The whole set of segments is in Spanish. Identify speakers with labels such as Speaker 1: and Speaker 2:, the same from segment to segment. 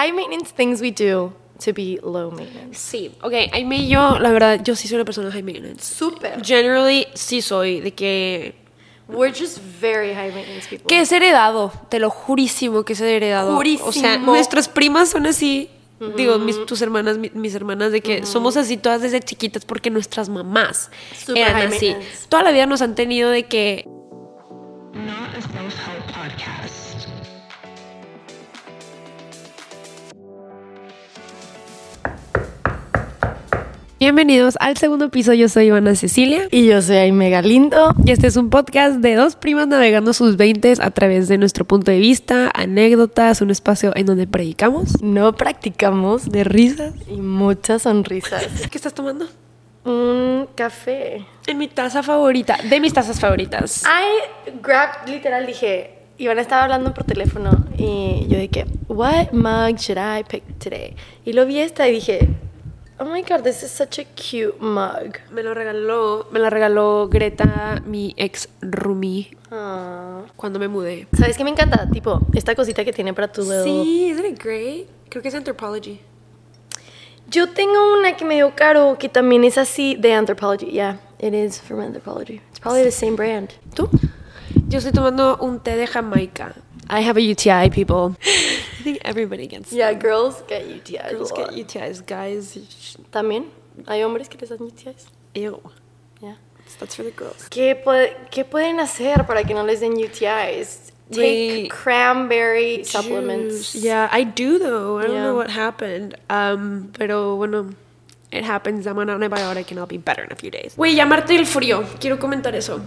Speaker 1: high maintenance things we do to be low maintenance.
Speaker 2: Sí, ok, ahí me yo, la verdad, yo sí soy una persona high maintenance.
Speaker 1: Super.
Speaker 2: Generally, sí soy, de que...
Speaker 1: We're just very high maintenance people.
Speaker 2: Que es heredado, te lo jurísimo que es heredado. O sea,
Speaker 1: Jurísimo.
Speaker 2: nuestras primas son así. Digo, mis, tus hermanas, mi- mis hermanas, de que somos así todas desde chiquitas porque nuestras mamás
Speaker 1: Super
Speaker 2: eran
Speaker 1: high
Speaker 2: así. Toda la vida nos han tenido de que
Speaker 3: Not
Speaker 2: Bienvenidos al segundo piso, yo soy Ivana Cecilia.
Speaker 1: Y yo soy Aime Galindo.
Speaker 2: Y este es un podcast de dos primas navegando sus veintes a través de nuestro punto de vista, anécdotas, un espacio en donde predicamos
Speaker 1: No practicamos
Speaker 2: de risas.
Speaker 1: y muchas sonrisas.
Speaker 2: ¿Qué estás tomando?
Speaker 1: Un café.
Speaker 2: En mi taza favorita, de mis tazas favoritas.
Speaker 1: I grabbed, literal, dije, Ivana estaba hablando por teléfono y yo dije, what mug should I pick today? Y lo vi esta y dije, oh my god, this is such a cute mug.
Speaker 2: Me lo regaló, me la regaló Greta, mi ex roomie,
Speaker 1: Ah.
Speaker 2: cuando me mudé.
Speaker 1: ¿Sabes qué me encanta? Tipo, esta cosita que tiene para tu dedo.
Speaker 2: Sí, isn't it great? Creo que es Anthropology.
Speaker 1: Yo tengo una que me dio caro que también es así de Anthropology. Yeah, it is from Anthropology. It's probably the same brand. ¿Tú?
Speaker 2: Yo estoy tomando un té de Jamaica. I have a UTI, people. I think everybody gets
Speaker 1: Yeah, girls get UTIs.
Speaker 2: Girls get. UTIs, guys.
Speaker 1: También hay hombres que les dan UTIs.
Speaker 2: Ew.
Speaker 1: Yeah.
Speaker 2: That's for the girls.
Speaker 1: ¿Qué, puede- ¿Qué pueden hacer para que no les den UTIs? Take
Speaker 2: Wait.
Speaker 1: cranberry supplements.
Speaker 2: Yeah, I do though. I don't know what happened. Um, pero bueno, it happens. I'm on antibiotic and I'll be better in a few days. Güey, llamarte el frío. Quiero comentar eso.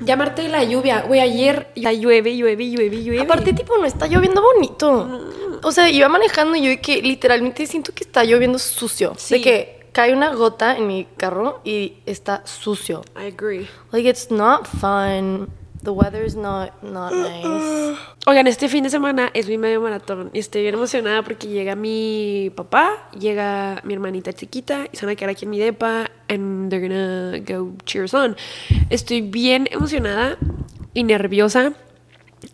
Speaker 2: Llamarte la lluvia. Güey, ayer ya llueve, llueve, llueve, llueve.
Speaker 1: Aparte, tipo, no está lloviendo bonito. O sea, iba manejando y yo de que literalmente siento que está lloviendo sucio.
Speaker 2: Sí.
Speaker 1: De que cae una gota en mi carro y está sucio.
Speaker 2: I agree.
Speaker 1: Like, it's not fun. The weather's not, not nice.
Speaker 2: Oigan, este fin de semana es mi medio maratón y estoy bien emocionada porque llega mi papá, llega mi hermanita chiquita y se van a quedar aquí en mi depa and they're gonna go cheers on. Estoy bien emocionada y nerviosa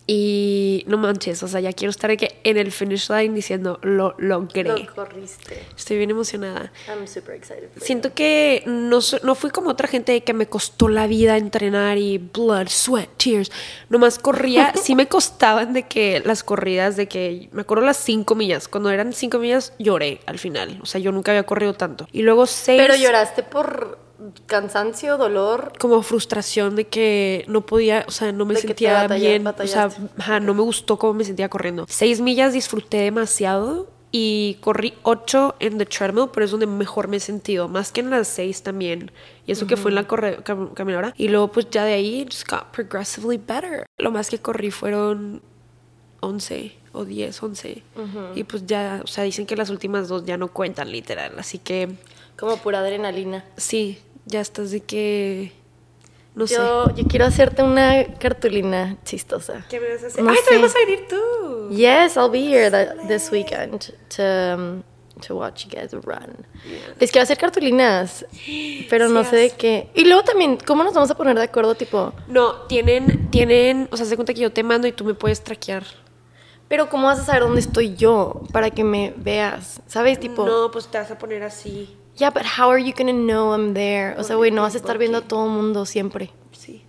Speaker 2: y no manches, o sea, ya quiero estar que en el finish line diciendo lo logré.
Speaker 1: Lo corriste.
Speaker 2: Estoy bien emocionada.
Speaker 1: I'm super excited for you.
Speaker 2: Siento que no, no fui como otra gente que me costó la vida entrenar y blood, sweat, tears. Nomás corría, sí me costaban de que las corridas, de que me acuerdo las cinco millas. Cuando eran cinco millas lloré al final. O sea, yo nunca había corrido tanto. Y luego seis.
Speaker 1: Pero lloraste por cansancio, dolor.
Speaker 2: Como frustración de que no podía, o sea, no me sentía
Speaker 1: batalla-
Speaker 2: bien. O sea,
Speaker 1: batallaste.
Speaker 2: ajá, no me gustó cómo me sentía corriendo. Seis millas disfruté demasiado y corrí ocho en the treadmill, pero es donde mejor me he sentido, más que en las seis también. Y eso que fue en la corre- cam- caminadora. Y luego, pues ya de ahí, just got progressively better. Lo más que corrí fueron 11 o 10, 11. Y pues ya, o sea, dicen que las últimas dos ya no cuentan literal. Así que
Speaker 1: Como pura adrenalina.
Speaker 2: sí, ya estás de que. No sé.
Speaker 1: Yo, yo quiero hacerte una cartulina chistosa.
Speaker 2: ¿Qué me vas a hacer?
Speaker 1: No
Speaker 2: ¡Ay, también vas a venir tú!
Speaker 1: Yes, I'll be here that, this weekend to, um, to watch you guys run. Les quiero hacer cartulinas, pero no sé de qué. Y luego también, ¿cómo nos vamos a poner de acuerdo? Tipo,
Speaker 2: No, tienen, tienen, o sea, se cuenta que yo te mando y tú me puedes traquear.
Speaker 1: pero ¿cómo vas a saber dónde estoy yo para que me veas? ¿Sabes? Tipo,
Speaker 2: No, pues te vas a poner así.
Speaker 1: Yeah, but how are you gonna know I'm there? O sea, güey, no vas a estar viendo a todo el mundo siempre.
Speaker 2: Sí.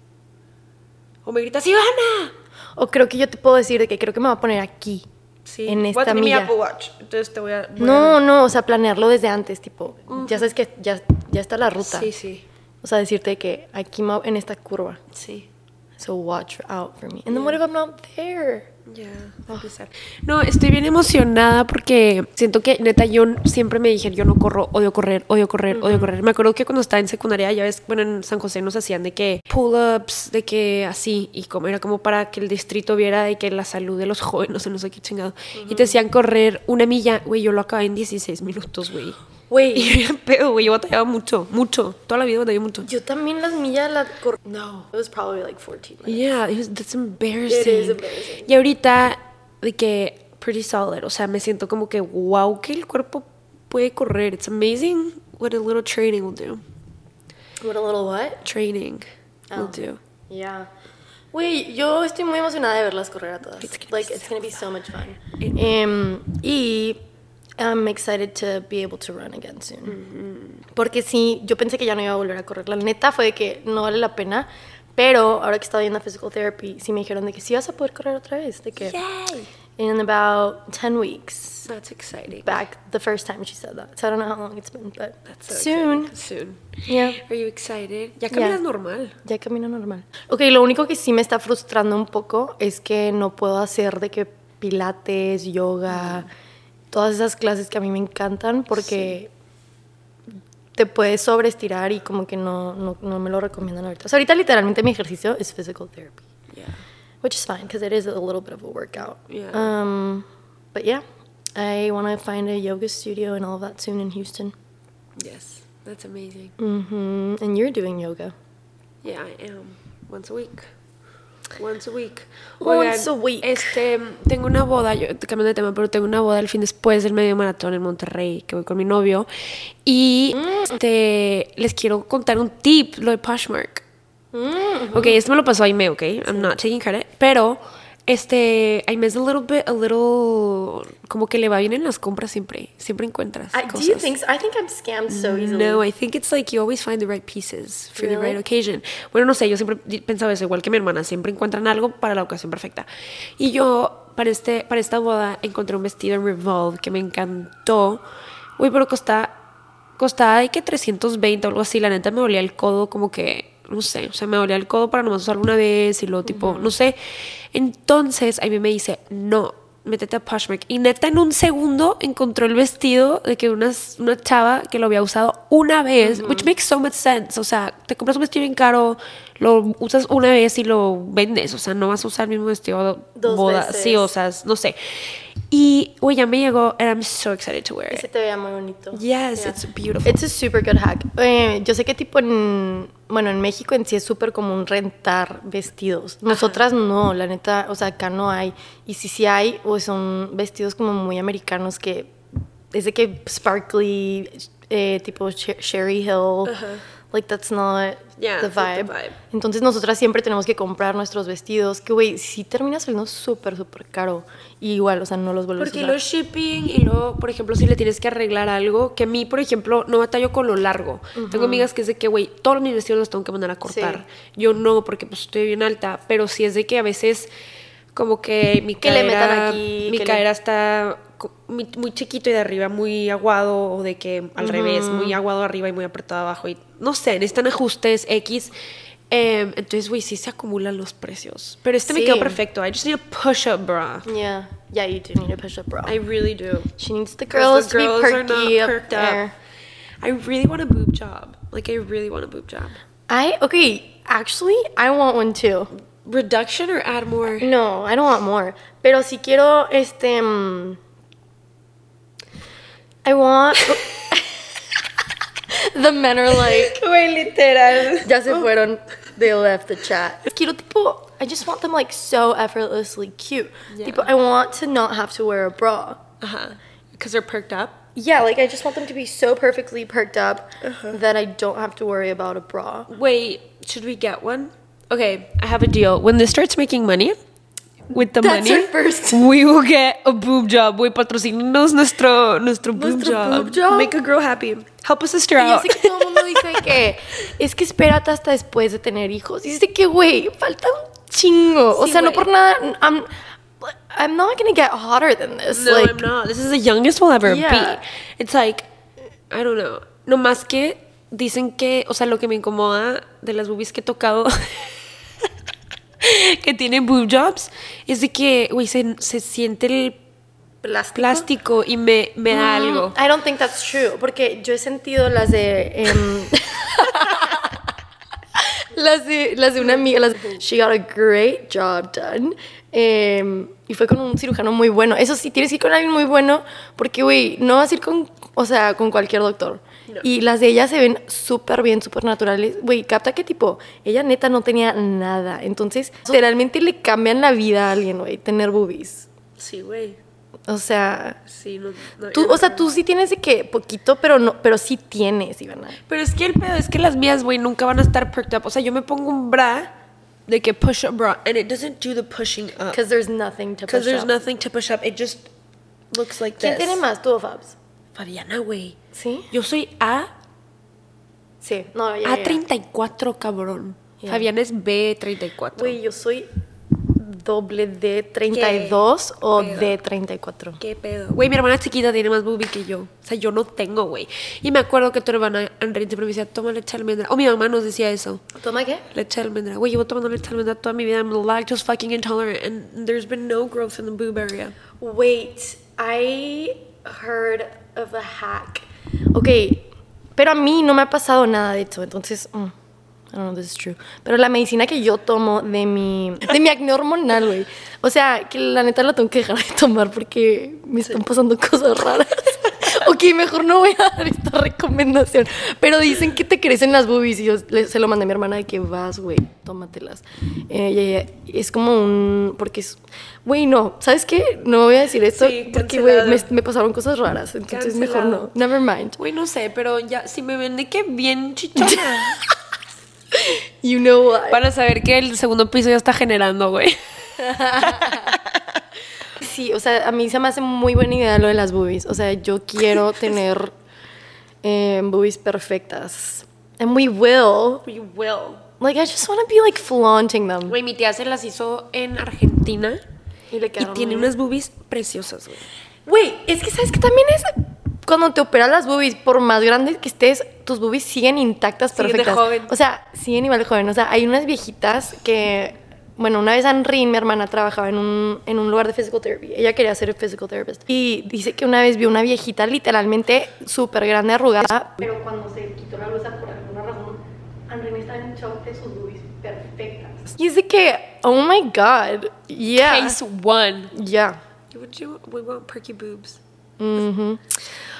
Speaker 2: O me gritas, ¡Ivana!
Speaker 1: O creo que yo te puedo decir de que creo que me voy a poner aquí.
Speaker 2: Sí.
Speaker 1: En
Speaker 2: voy a
Speaker 1: esta
Speaker 2: mi
Speaker 1: milla.
Speaker 2: Apple Watch. Entonces te voy a. voy
Speaker 1: No,
Speaker 2: a-
Speaker 1: no, o sea, planearlo desde antes, tipo, ya sabes que ya, ya está la ruta.
Speaker 2: Sí, sí.
Speaker 1: O sea, decirte que aquí voy en esta curva.
Speaker 2: Sí.
Speaker 1: So watch out for me. And then what if I'm not there?
Speaker 2: Ya, empezar. No, estoy bien emocionada porque siento que neta yo siempre me dije, yo no corro, odio correr, odio correr, odio correr. Me acuerdo que cuando estaba en secundaria, ya ves, bueno, en San José nos hacían de que pull-ups, de que así, y como era como para que el distrito viera de que la salud de los jóvenes, no sé qué chingado. Y te hacían correr una milla, güey, yo lo acabé en 16 minutos, güey. Y
Speaker 1: Wait,
Speaker 2: era pedo, güey, yo batallaba mucho, mucho. Toda la vida batallé mucho.
Speaker 1: yo también las millas las cor- No, it was probably like 14. minutes.
Speaker 2: Yeah, it was, that's embarrassing.
Speaker 1: It is embarrassing.
Speaker 2: Y ahorita, de que pretty solid, o sea, me siento como que wow, que el cuerpo puede correr. It's amazing what a little training will do.
Speaker 1: What a little what?
Speaker 2: Training will
Speaker 1: Oh.
Speaker 2: do.
Speaker 1: Yeah. Güey, yo estoy muy emocionada de verlas correr a todas.
Speaker 2: It's
Speaker 1: like, it's gonna be so much fun. Em, y I'm excited to be able to run again soon.
Speaker 2: Mm-hmm.
Speaker 1: Porque sí, yo pensé que ya no iba a volver a correr. La neta fue de que no vale la pena. Pero ahora que estaba viendo physical therapy, sí me dijeron de que sí vas a poder correr otra vez. De que
Speaker 2: Yay!
Speaker 1: in about 10 weeks.
Speaker 2: That's exciting.
Speaker 1: Back the first time she said that. So I don't know how long it's been, but
Speaker 2: That's so
Speaker 1: soon.
Speaker 2: exciting. Soon.
Speaker 1: Yeah.
Speaker 2: Are you excited? Ya caminas
Speaker 1: Yeah.
Speaker 2: normal.
Speaker 1: Ya camino normal. Ok, lo único que sí me está frustrando un poco es que no puedo hacer de que pilates, yoga, todas esas clases que a mí me encantan porque te puedes sobreestirar y como que no, no, no me lo recomiendan ahorita. O sea, ahorita literalmente mi ejercicio es physical therapy,
Speaker 2: Yeah.
Speaker 1: which is fine because it is a little bit of a workout.
Speaker 2: Yeah.
Speaker 1: Um, but yeah, I want to find a yoga studio and all of that soon in Houston.
Speaker 2: Yes. That's amazing.
Speaker 1: hmm And you're doing yoga.
Speaker 2: Yeah, I am. Once a week. Once a week.
Speaker 1: Once a week.
Speaker 2: Este, tengo una boda, yo cambiando de tema, pero tengo una boda el fin después del medio maratón en Monterrey, que voy con mi novio. Y este, les quiero contar un tip, lo de Poshmark. Ok, esto me lo pasó Aime, ok? I'm not taking credit. Pero, este, Aime es a little bit, a little, como que le va bien en las compras siempre. Siempre encuentras
Speaker 1: I, do
Speaker 2: cosas.
Speaker 1: you think so? I think I'm scammed so easily.
Speaker 2: No, I think it's like you always find the right pieces for the
Speaker 1: Really?
Speaker 2: right occasion. Bueno, no sé, yo siempre pensaba eso, igual que mi hermana, siempre encuentran algo para la ocasión perfecta. Y yo, para, este, para esta boda, encontré un vestido en Revolve que me encantó. Uy, pero costaba, costaba de que 320 o algo así. La neta me dolía el codo como que, no sé, o sea, me dolía el codo para nomás usarlo una vez y luego tipo, no sé. Entonces, a mí me dice, no, métete a Poshmark. Y neta, en un segundo encontró el vestido de que una, una chava que lo había usado una vez, which makes so much sense. O sea, te compras un vestido bien caro, lo usas una vez y lo vendes. O sea, no vas a usar el mismo vestido
Speaker 1: Dos
Speaker 2: boda.
Speaker 1: veces.
Speaker 2: Sí, o sea, no sé. Y, uy, ya me llegó, and I'm so excited to wear
Speaker 1: Y se te veía muy bonito.
Speaker 2: Yes, it's beautiful.
Speaker 1: It's a super good hack. Eh, yo sé que tipo en, bueno, en México en sí es súper común rentar vestidos. Nosotras no, la neta, o sea, acá no hay. Y si sí hay, pues son vestidos como muy americanos que es de que sparkly, eh, tipo Sherry Hill. Like that's not
Speaker 2: Yeah,
Speaker 1: the
Speaker 2: not the
Speaker 1: vibe.
Speaker 2: vibe.
Speaker 1: Entonces nosotras siempre tenemos que comprar nuestros vestidos, que güey, sí termina saliendo súper, súper caro. Y igual, o sea, no los vuelves
Speaker 2: Porque
Speaker 1: a usar.
Speaker 2: los shipping y luego, por ejemplo, si le tienes que arreglar algo, que a mí, por ejemplo, no batallo con lo largo. Tengo amigas que es de que, güey, todos mis vestidos los tengo que mandar a cortar. Yo no, porque pues estoy bien alta, pero sí es de que a veces como que mi
Speaker 1: Que le
Speaker 2: cadera,
Speaker 1: metan aquí,
Speaker 2: mi
Speaker 1: que le-
Speaker 2: cadera está muy, chiquito y de arriba muy aguado o de que al revés, muy aguado arriba y muy apretado abajo y no sé, necesitan ajustes X. Em, entonces, güey, sí se acumulan los precios. Pero este me
Speaker 1: Sí.
Speaker 2: quedó perfecto. I just need a push-up bra.
Speaker 1: Yeah, yeah, you do need a push-up bra.
Speaker 2: I really do.
Speaker 1: She needs the girls,
Speaker 2: the girls
Speaker 1: to be perky up there.
Speaker 2: I really want a boob job. Like I really want a boob job.
Speaker 1: I okay, actually, I want one too.
Speaker 2: Reduction or add more?
Speaker 1: No, I don't want more. Pero si quiero este mm, I want The men are like
Speaker 2: Güey, literal.
Speaker 1: ya se fueron. They left the chat. Quiero tipo I just want them like so effortlessly cute.
Speaker 2: Yeah.
Speaker 1: Tipo I want to not have to wear a bra.
Speaker 2: Uh huh. Because they're perked up.
Speaker 1: Yeah, like I just want them to be so perfectly perked up that I don't have to worry about a bra.
Speaker 2: Wait, should we get one? Okay, I have a deal. When this starts making money, with the
Speaker 1: That's
Speaker 2: money,
Speaker 1: first-
Speaker 2: we will get a boob job. Güey, patrocínenos nuestro, nuestro boob
Speaker 1: Nuestro
Speaker 2: job.
Speaker 1: boob job.
Speaker 2: Make a girl happy. Help a sister
Speaker 1: Y yo
Speaker 2: out.
Speaker 1: sé que todo el mundo dice que es que espérate hasta después de tener hijos. Y dice que, güey, falta un chingo. o
Speaker 2: Sí,
Speaker 1: sea, no
Speaker 2: güey.
Speaker 1: por nada. I'm, I'm not gonna get hotter than this.
Speaker 2: No,
Speaker 1: like,
Speaker 2: I'm not. This is the youngest we'll ever
Speaker 1: Yeah.
Speaker 2: be. It's like, I don't know. No más que dicen que, o sea, lo que me incomoda de las boobies que he tocado que tienen boob jobs es de que, güey, se, se siente el
Speaker 1: plástico.
Speaker 2: plástico y me, me da algo.
Speaker 1: I don't think that's true. Porque yo he sentido las de. em, las de, las de una amiga, las she got a great job done. em, y fue con un cirujano muy bueno. Eso sí, tienes que ir con alguien muy bueno porque, güey, no vas a ir con, o sea, con cualquier doctor. Y las de ella se ven súper bien, súper naturales. Güey, capta que tipo, ella neta no tenía nada. Entonces, literalmente le cambian la vida a alguien, güey, tener boobies.
Speaker 2: Sí, güey.
Speaker 1: O sea,
Speaker 2: Sí, no, no,
Speaker 1: Tú, o sea, tú sí tienes de que poquito, pero no, pero sí tienes, Ivana.
Speaker 2: Pero es que el pedo es que las mías, güey, nunca van a estar perked up. O sea, yo me pongo un bra de que push up bra and it doesn't do the pushing up
Speaker 1: Because there's nothing to
Speaker 2: because
Speaker 1: push
Speaker 2: there's
Speaker 1: up.
Speaker 2: nothing to push up. It just looks like
Speaker 1: ¿Quién
Speaker 2: this.
Speaker 1: tiene más, tú o Fabs?
Speaker 2: Fabiana, güey.
Speaker 1: ¿Sí?
Speaker 2: Yo soy A
Speaker 1: Sí. No, ya, ya.
Speaker 2: A34, cabrón.
Speaker 1: Yeah.
Speaker 2: Fabiana es B34.
Speaker 1: Güey, yo soy doble D32 o
Speaker 2: pedo?
Speaker 1: D34.
Speaker 2: ¿Qué pedo? Güey, mi hermana chiquita tiene más boobie que yo. O sea, yo no tengo, güey. Y me acuerdo que tu hermana Andrea siempre me decía, toma leche de almendra. O mi mamá nos decía eso.
Speaker 1: ¿Toma qué?
Speaker 2: Leche de almendra. Güey, llevo tomando leche de almendra toda mi vida. I'm lactose fucking intolerant. And there's been no growth in the boob area.
Speaker 1: Wait, I heard of a hack. Ok, pero a mí no me ha pasado nada de esto, entonces, mm, I don't know if this is true. Pero la medicina que yo tomo de mi, de mi acné hormonal, güey. O sea, que la neta la tengo que dejar de tomar porque me están pasando cosas raras. ok, mejor no voy a dar esta recomendación. Pero dicen que te crecen las boobies y yo se lo mandé a mi hermana de que vas, güey, tómatelas. Eh, y ella- es como un... Porque es... Güey, no, ¿sabes qué? No voy a decir esto
Speaker 2: Sí,
Speaker 1: porque, güey, me, me pasaron cosas raras. Entonces mejor
Speaker 2: Cancelado.
Speaker 1: no. Never mind.
Speaker 2: Güey, no sé, pero ya, si me ven de que bien chichona.
Speaker 1: You know what?
Speaker 2: Para saber que el segundo piso ya está generando, güey.
Speaker 1: Sí, o sea, a mí se me hace muy buena idea lo de las boobies. O sea, yo quiero tener eh, boobies perfectas. And we will.
Speaker 2: We will.
Speaker 1: Like, I just want to be like flaunting them.
Speaker 2: Güey, mi tía se las hizo en Argentina.
Speaker 1: Y le
Speaker 2: Y tiene unas boobies preciosas, güey.
Speaker 1: Güey, es que sabes que también es cuando te operas las boobies, por más grandes que estés, tus boobies siguen intactas,
Speaker 2: Siguen de
Speaker 1: perfectas.
Speaker 2: joven.
Speaker 1: O sea, siguen igual de joven. O sea, hay unas viejitas que, bueno, una vez Anrin, mi hermana, trabajaba en un, en un lugar de physical therapy. Ella quería ser physical therapist. Y dice que una vez vio una viejita literalmente súper grande, arrugada. Pero cuando se quitó la blusa por alguna razón, Anrin estaba en shock de sus boobies perfectas. Y es de que, oh my god, yeah.
Speaker 2: Case one.
Speaker 1: Yeah.
Speaker 2: Would you, we want perky boobs.
Speaker 1: Ujú.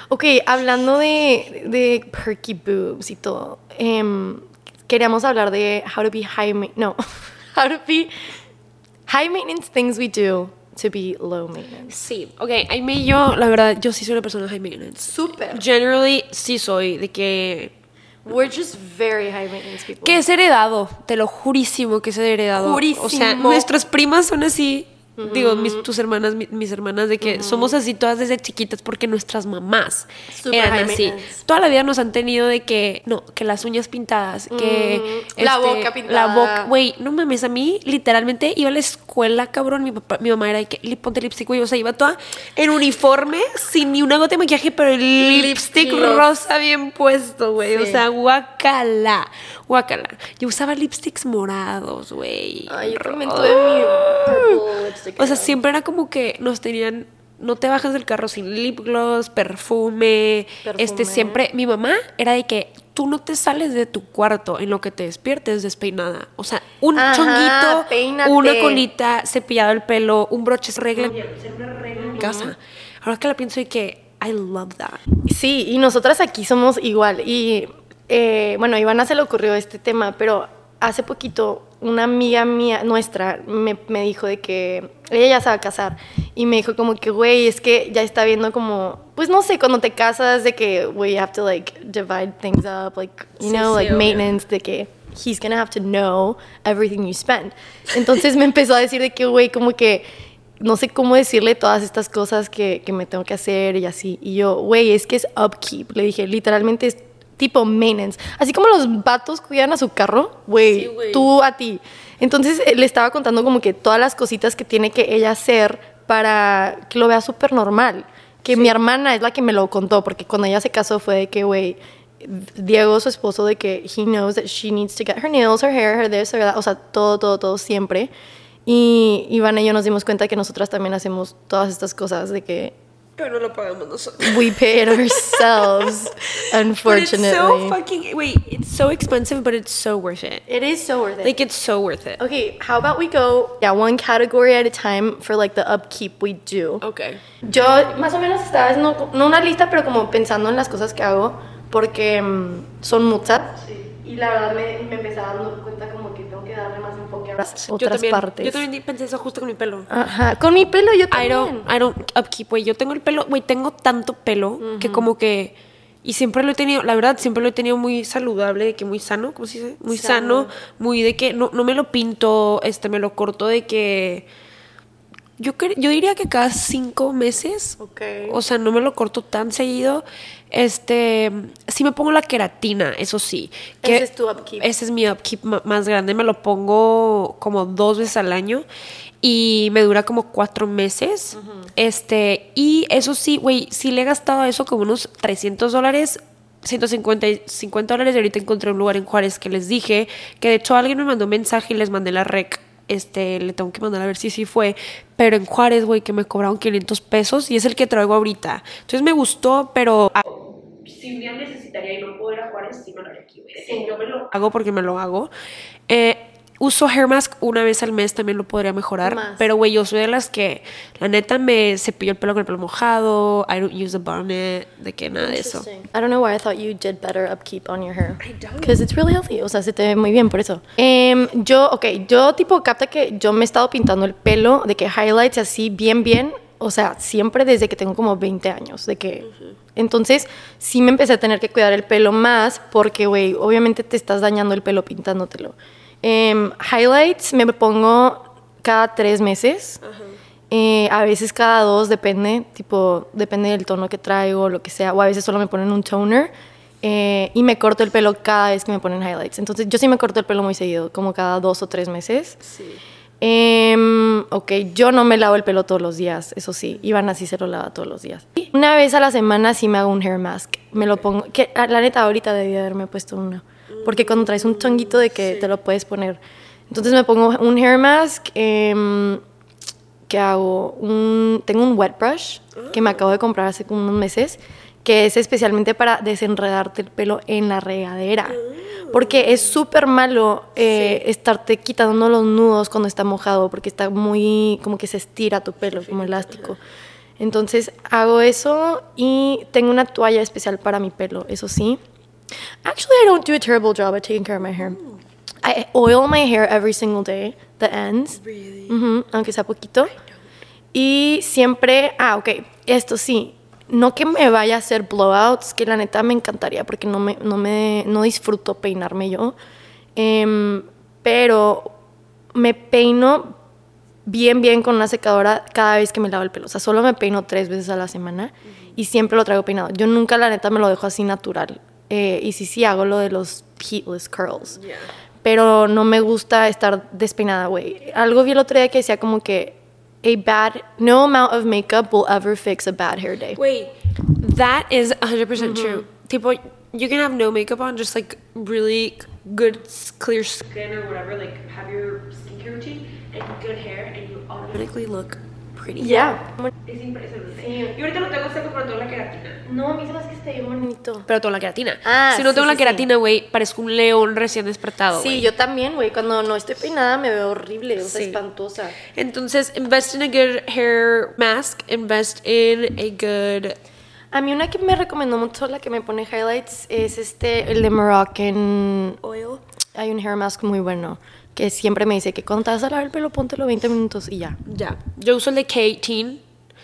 Speaker 1: Ok, hablando de, de perky boobs y todo, em, queríamos hablar de how to be high ma- no, how to be high maintenance things we do to be low maintenance.
Speaker 2: Sí, ok, a mí yo, la verdad, yo sí soy una persona high maintenance.
Speaker 1: Super.
Speaker 2: Generally, sí soy, de que...
Speaker 1: We're just very high maintenance people.
Speaker 2: Que es heredado, te lo jurísimo que es heredado. O sea,
Speaker 1: Jurísimo.
Speaker 2: nuestras primas son así. Digo, mis, tus hermanas, mi- mis hermanas, de que somos así todas desde chiquitas porque nuestras mamás
Speaker 1: Super
Speaker 2: eran así. Toda la vida nos han tenido de que, no, que las uñas pintadas, que... este,
Speaker 1: la boca
Speaker 2: La
Speaker 1: pintada.
Speaker 2: boca, güey, no mames, a mí literalmente iba a la escuela, cabrón, mi, papá, mi mamá era de que, "Li- ponte lipstick, güey, o sea, iba toda en uniforme, sin ni una gota de maquillaje, pero el lipstick rosa. bien puesto, güey, o sea, guacala, guacala. Yo usaba lipsticks morados, güey.
Speaker 1: Ay, yo también tuve mi.
Speaker 2: O sea, siempre era como que nos tenían, no te bajas del carro sin lip gloss, perfume,
Speaker 1: Perfume.
Speaker 2: este siempre, mi mamá era de que tú no te sales de tu cuarto en lo que te despiertes despeinada. O sea, un
Speaker 1: Ajá,
Speaker 2: chonguito,
Speaker 1: peínate.
Speaker 2: una colita, cepillado el pelo, un broche, regla en casa. Ahora que la pienso y que I love that.
Speaker 1: Sí, y nosotras aquí somos igual. Y eh, bueno, a Ivana se le ocurrió este tema, pero hace poquito una amiga mía, nuestra, me, me dijo de que ella ya se va a casar. Y me dijo como que, güey, es que ya está viendo como, pues no sé, cuando te casas, de que, güey, you have to like divide things up, like, you
Speaker 2: Sí,
Speaker 1: know,
Speaker 2: sí,
Speaker 1: like
Speaker 2: obvio.
Speaker 1: maintenance, de que he's gonna have to know everything you spend. Entonces me empezó a decir de que, güey, como que no sé cómo decirle todas estas cosas que, que me tengo que hacer y así. Y yo, güey, es que es upkeep. Le dije, literalmente es tipo maintenance. Así como los vatos cuidan a su carro, güey,
Speaker 2: Sí,
Speaker 1: tú a ti. Entonces eh, le estaba contando como que todas las cositas que tiene que ella hacer para que lo vea súper normal. Que mi hermana es la que me lo contó, porque cuando ella se casó fue de que, güey, Diego, su esposo, de que he knows that she needs to get her nails, her hair, her this, her that, o sea, todo, todo, todo siempre. Y Iván y yo nos dimos cuenta que nosotras también hacemos todas estas cosas de que
Speaker 2: Pero no lo pagamos nosotros.
Speaker 1: we pay it ourselves,
Speaker 2: But
Speaker 1: unfortunately.
Speaker 2: it's so fucking wait, it's so expensive, but it's so worth it.
Speaker 1: it is so worth it.
Speaker 2: Like it's so worth it.
Speaker 1: okay, how about we go, yeah, one category at a time for like the upkeep we do.
Speaker 2: Okay.
Speaker 1: Yo más o menos estaba haciendo, no una lista, pero como pensando en las cosas que hago, porque mm, son muchas. Y la verdad me, me empezaba dando cuenta como que tengo que darle más las
Speaker 2: yo
Speaker 1: otras
Speaker 2: también,
Speaker 1: partes.
Speaker 2: Yo también pensé eso justo con mi pelo.
Speaker 1: Ajá, con mi pelo yo
Speaker 2: I
Speaker 1: también.
Speaker 2: don't, I don't upkeep, güey. Yo tengo el pelo, güey, tengo tanto pelo que como que Y siempre lo he tenido, la verdad, siempre lo he tenido muy saludable, de que muy sano, ¿cómo se dice? Muy sano,
Speaker 1: Sano.
Speaker 2: muy de que no, no me lo pinto, este, me lo corto de que... Yo, yo diría que cada cinco meses.
Speaker 1: Ok.
Speaker 2: O sea, no me lo corto tan seguido. Este, sí me pongo la queratina, eso sí.
Speaker 1: Ese es tu upkeep.
Speaker 2: Ese es mi upkeep más grande. Me lo pongo como dos veces al año y me dura como cuatro meses. Este, y eso sí, güey, sí le he gastado eso como unos 300 dólares. 150 y 50 dólares y ahorita encontré un lugar en Juárez que les dije que de hecho alguien me mandó un mensaje y les mandé la rec este, le tengo que mandar a ver si sí fue, pero en Juárez, güey, que me cobraron 500 pesos y es el que traigo ahorita. Entonces me gustó, pero... Si un día necesitaría y no puedo ir a Juárez, sí me lo haría aquí, güey. Yo me lo hago porque me lo hago. Eh, uso hair mask una vez al mes, también lo podría mejorar.
Speaker 1: Más.
Speaker 2: Pero, güey, yo soy de las que, la neta, me cepillo el pelo con el pelo mojado. I don't use a bonnet, de que nada de eso.
Speaker 1: I don't know why I thought you did better upkeep on your hair. Because it's really healthy. O sea, se te ve muy bien por eso. Em, yo, ok, yo tipo capta que yo me he estado pintando el pelo, de que highlights así bien, bien. O sea, siempre desde que tengo como 20 años. De que. Entonces, sí me empecé a tener que cuidar el pelo más porque, güey, obviamente te estás dañando el pelo pintándotelo. Em, highlights me pongo cada tres meses. Eh, a veces cada dos, depende, tipo, depende del tono que traigo, lo que sea, o a veces solo me ponen un toner eh, y me corto el pelo cada vez que me ponen highlights. Entonces yo sí me corto el pelo muy seguido, como cada dos o tres meses. Em, ok, yo no me lavo el pelo todos los días, eso sí, Ivana sí se lo lava todos los días. Una vez a la semana sí me hago un hair mask, me lo pongo, que ah, la neta ahorita debí de haberme puesto uno, porque cuando traes un tonguito de que te lo puedes poner. Entonces me pongo un hair mask, em, que hago un tengo un wet brush que me acabo de comprar hace unos meses que es especialmente para desenredarte el pelo en la regadera porque es súper malo eh, estarte quitando los nudos cuando está mojado porque está muy como que se estira tu pelo como elástico. Entonces hago eso y tengo una toalla especial para mi pelo eso sí actually I don't do a terrible job at taking care of my hair I oil my hair every single day the ends Ujú, aunque sea poquito. Y siempre, ah, ok, esto sí, no que me vaya a hacer blowouts, que la neta me encantaría porque no, me, no, me, no disfruto peinarme yo, Em, pero me peino bien, bien con una secadora cada vez que me lavo el pelo. O sea, solo me peino tres veces a la semana y siempre lo traigo peinado. Yo nunca, la neta, me lo dejo así natural. Eh, y sí, sí hago lo de los heatless curls pero no me gusta estar despeinada, güey. Algo vi el otro día que decía como que a bad, no amount of makeup will ever fix a bad hair day.
Speaker 2: Wait, that is 100% true. Tipo, you can have no makeup on, just like really good, clear skin or whatever, like have your skincare routine and good hair, and you automatically look pretty.
Speaker 1: Yeah.
Speaker 2: Es impresionante.
Speaker 1: Sí.
Speaker 2: Yo ahorita lo tengo seco, pero tengo la queratina.
Speaker 1: No, a mí se me hace que está bien bonito.
Speaker 2: Pero tengo la queratina.
Speaker 1: Ah,
Speaker 2: si no
Speaker 1: sí,
Speaker 2: tengo la queratina, güey, parezco un león recién despertado.
Speaker 1: Sí, yo también, güey. Cuando no estoy peinada me veo horrible, o sea,
Speaker 2: Sí.
Speaker 1: espantosa.
Speaker 2: Entonces, invest in a good hair mask, invest in a good.
Speaker 1: A mí una que me recomendó mucho, la que me pone highlights, es este, el de Moroccan
Speaker 2: Oil.
Speaker 1: Hay un hair mask muy bueno que siempre me dice que cuando te vas a lavar el pelo, póntelo 20 minutos y ya.
Speaker 2: Ya. Yo uso el de K-Teen.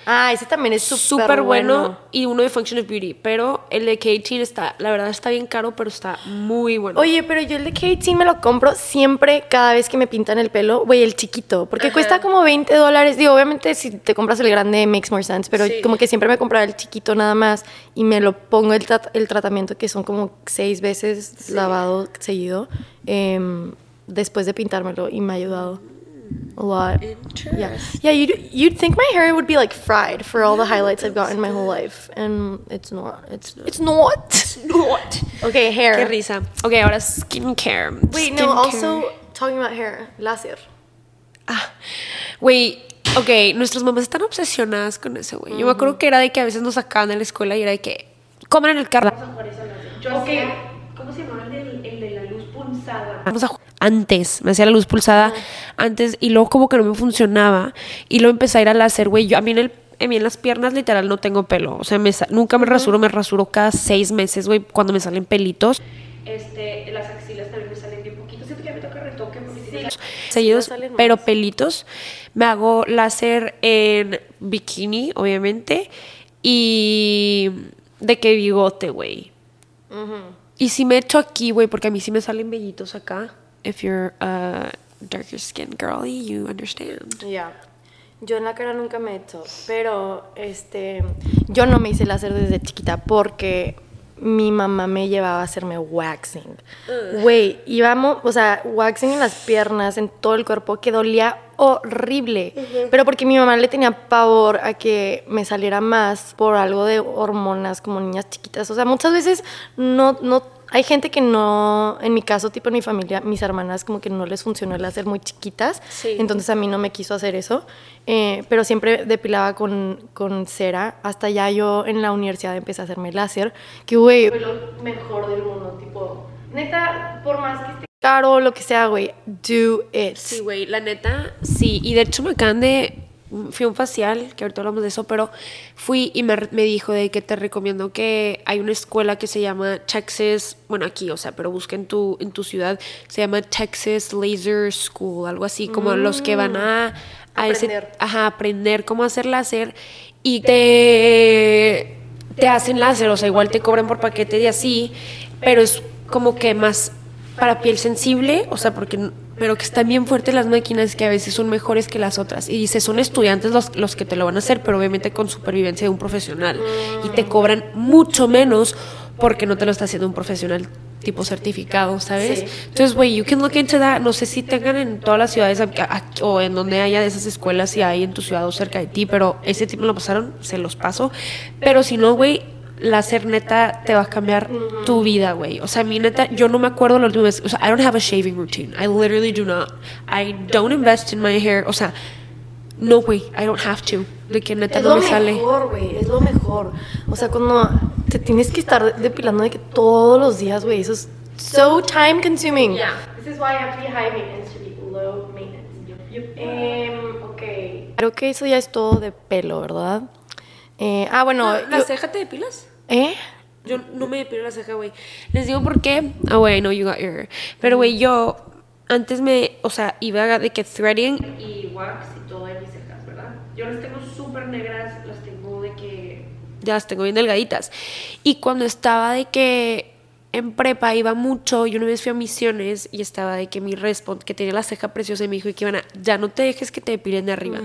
Speaker 1: Ah, ese también es
Speaker 2: súper bueno.
Speaker 1: bueno.
Speaker 2: y uno de Function of Beauty, pero el de K-Teen está, la verdad está bien caro, pero está muy bueno.
Speaker 1: Oye, pero yo el de Kate me lo compro siempre cada vez que me pintan el pelo, güey, el chiquito, porque cuesta como 20 dólares. Digo, obviamente si te compras el grande makes more sense, pero
Speaker 2: Sí.
Speaker 1: como que siempre me compraba el chiquito nada más y me lo pongo el, trat- el tratamiento que son como seis veces lavado seguido em, después de pintármelo y me ha ayudado a lot. Yeah, yeah. You'd you'd think my hair would be like fried for all the highlights I've gotten my whole life, and it's not. It's it's not.
Speaker 2: What?
Speaker 1: Okay, hair.
Speaker 2: Qué risa. Ok, ahora skincare.
Speaker 1: Wait,
Speaker 2: Skincare.
Speaker 1: no, also talking about hair, láser.
Speaker 2: Ah, güey, ok, nuestras mamás están obsesionadas con eso, güey. Yo me acuerdo que era de que a veces nos sacaban de la escuela y era de que coman en el carro. Yo ¿cómo se llamaba el de, el de la luz pulsada? Antes, me hacía la luz pulsada antes y luego como que no me funcionaba y luego empecé a ir al láser, güey. Yo a mí en el a mí en las piernas literal no tengo pelo, o sea, me nunca me rasuro, me rasuro cada seis meses, güey, cuando me salen pelitos. Este, las axilas también me salen bien poquitos, siento que ya me toca retoque porque sí. seguidos,
Speaker 1: salen más.
Speaker 2: pero pelitos. Me hago láser en bikini, obviamente, y de que bigote, güey. Y si me echo aquí, güey, porque a mí sí me salen vellitos acá. If you're a darker skin girly, you understand.
Speaker 1: Ya. Yo en la cara nunca me he hecho, pero este, yo no me hice láser desde chiquita porque mi mamá me llevaba a hacerme waxing. Güey, íbamos, o sea, waxing en las piernas, en todo el cuerpo, que dolía horrible. Pero porque mi mamá le tenía pavor a que me saliera más por algo de hormonas como niñas chiquitas. O sea, muchas veces no, no hay gente que no, en mi caso, tipo en mi familia, mis hermanas como que no les funcionó el hacer muy chiquitas,
Speaker 2: Sí.
Speaker 1: entonces a mí no me quiso hacer eso, Eh, pero siempre depilaba con, con cera, hasta ya yo en la universidad empecé a hacerme láser, que güey, fue lo mejor del mundo, tipo, neta, por más que esté caro lo que sea, güey, do it.
Speaker 2: Sí, güey, la neta, sí. Y de hecho me acaban de... Fui a un facial, que ahorita hablamos de eso, pero fui y me, me dijo de que te recomiendo que hay una escuela que se llama Texas, bueno, aquí, o sea, pero busca en tu, en tu ciudad, se llama Texas Laser School, algo así, como los que van a... a ese-
Speaker 1: Aprender.
Speaker 2: ajá, aprender cómo hacer láser y te, te hacen láser, o sea, igual te cobran por paquete de así, pero es como que más para piel sensible, o sea, porque pero que están bien fuertes las máquinas que a veces son mejores que las otras. Y dice, son estudiantes los, los que te lo van a hacer, pero obviamente con supervivencia de un profesional. Y te cobran mucho menos porque no te lo está haciendo un profesional tipo certificado, ¿sabes?
Speaker 1: Sí.
Speaker 2: Entonces, güey, you can look into that. No sé si tengan en todas las ciudades o en donde haya de esas escuelas, si hay en tu ciudad o cerca de ti, pero ese tipo lo pasaron, se los paso. Pero si no, güey, láser neta te va a cambiar tu vida, güey. O sea, mi neta, yo no me acuerdo la última vez. O sea, I don't have a shaving routine. I literally do not. I don't invest in my hair. O sea, no, güey, I don't have to. De que neta
Speaker 1: Es
Speaker 2: no
Speaker 1: lo
Speaker 2: me sale.
Speaker 1: mejor, güey, es lo mejor. O sea, cuando te tienes que estar depilando de que todos los días, güey, eso es so time consuming.
Speaker 2: Yeah.
Speaker 1: This is why I have to be high maintenance to be low maintenance. Em, ok. Creo que eso ya es todo de pelo, ¿verdad? Eh, ah, bueno.
Speaker 2: ¿La
Speaker 1: yo-
Speaker 2: ceja te depilas?
Speaker 1: ¿Eh?
Speaker 2: Yo no me depilo la ceja, güey. Les digo por qué. Ah, güey, I know you got your. Pero, güey, yo antes me, o sea, iba de que threading y wax y todo en mis cejas, ¿verdad? Yo las tengo súper negras, las tengo de que... Ya las tengo bien delgaditas. Y cuando estaba de que en prepa iba mucho, yo una vez fui a misiones y estaba de que mi respond, que tenía la ceja preciosa, y me dijo y que iban a, ya no te dejes que te depilen de arriba.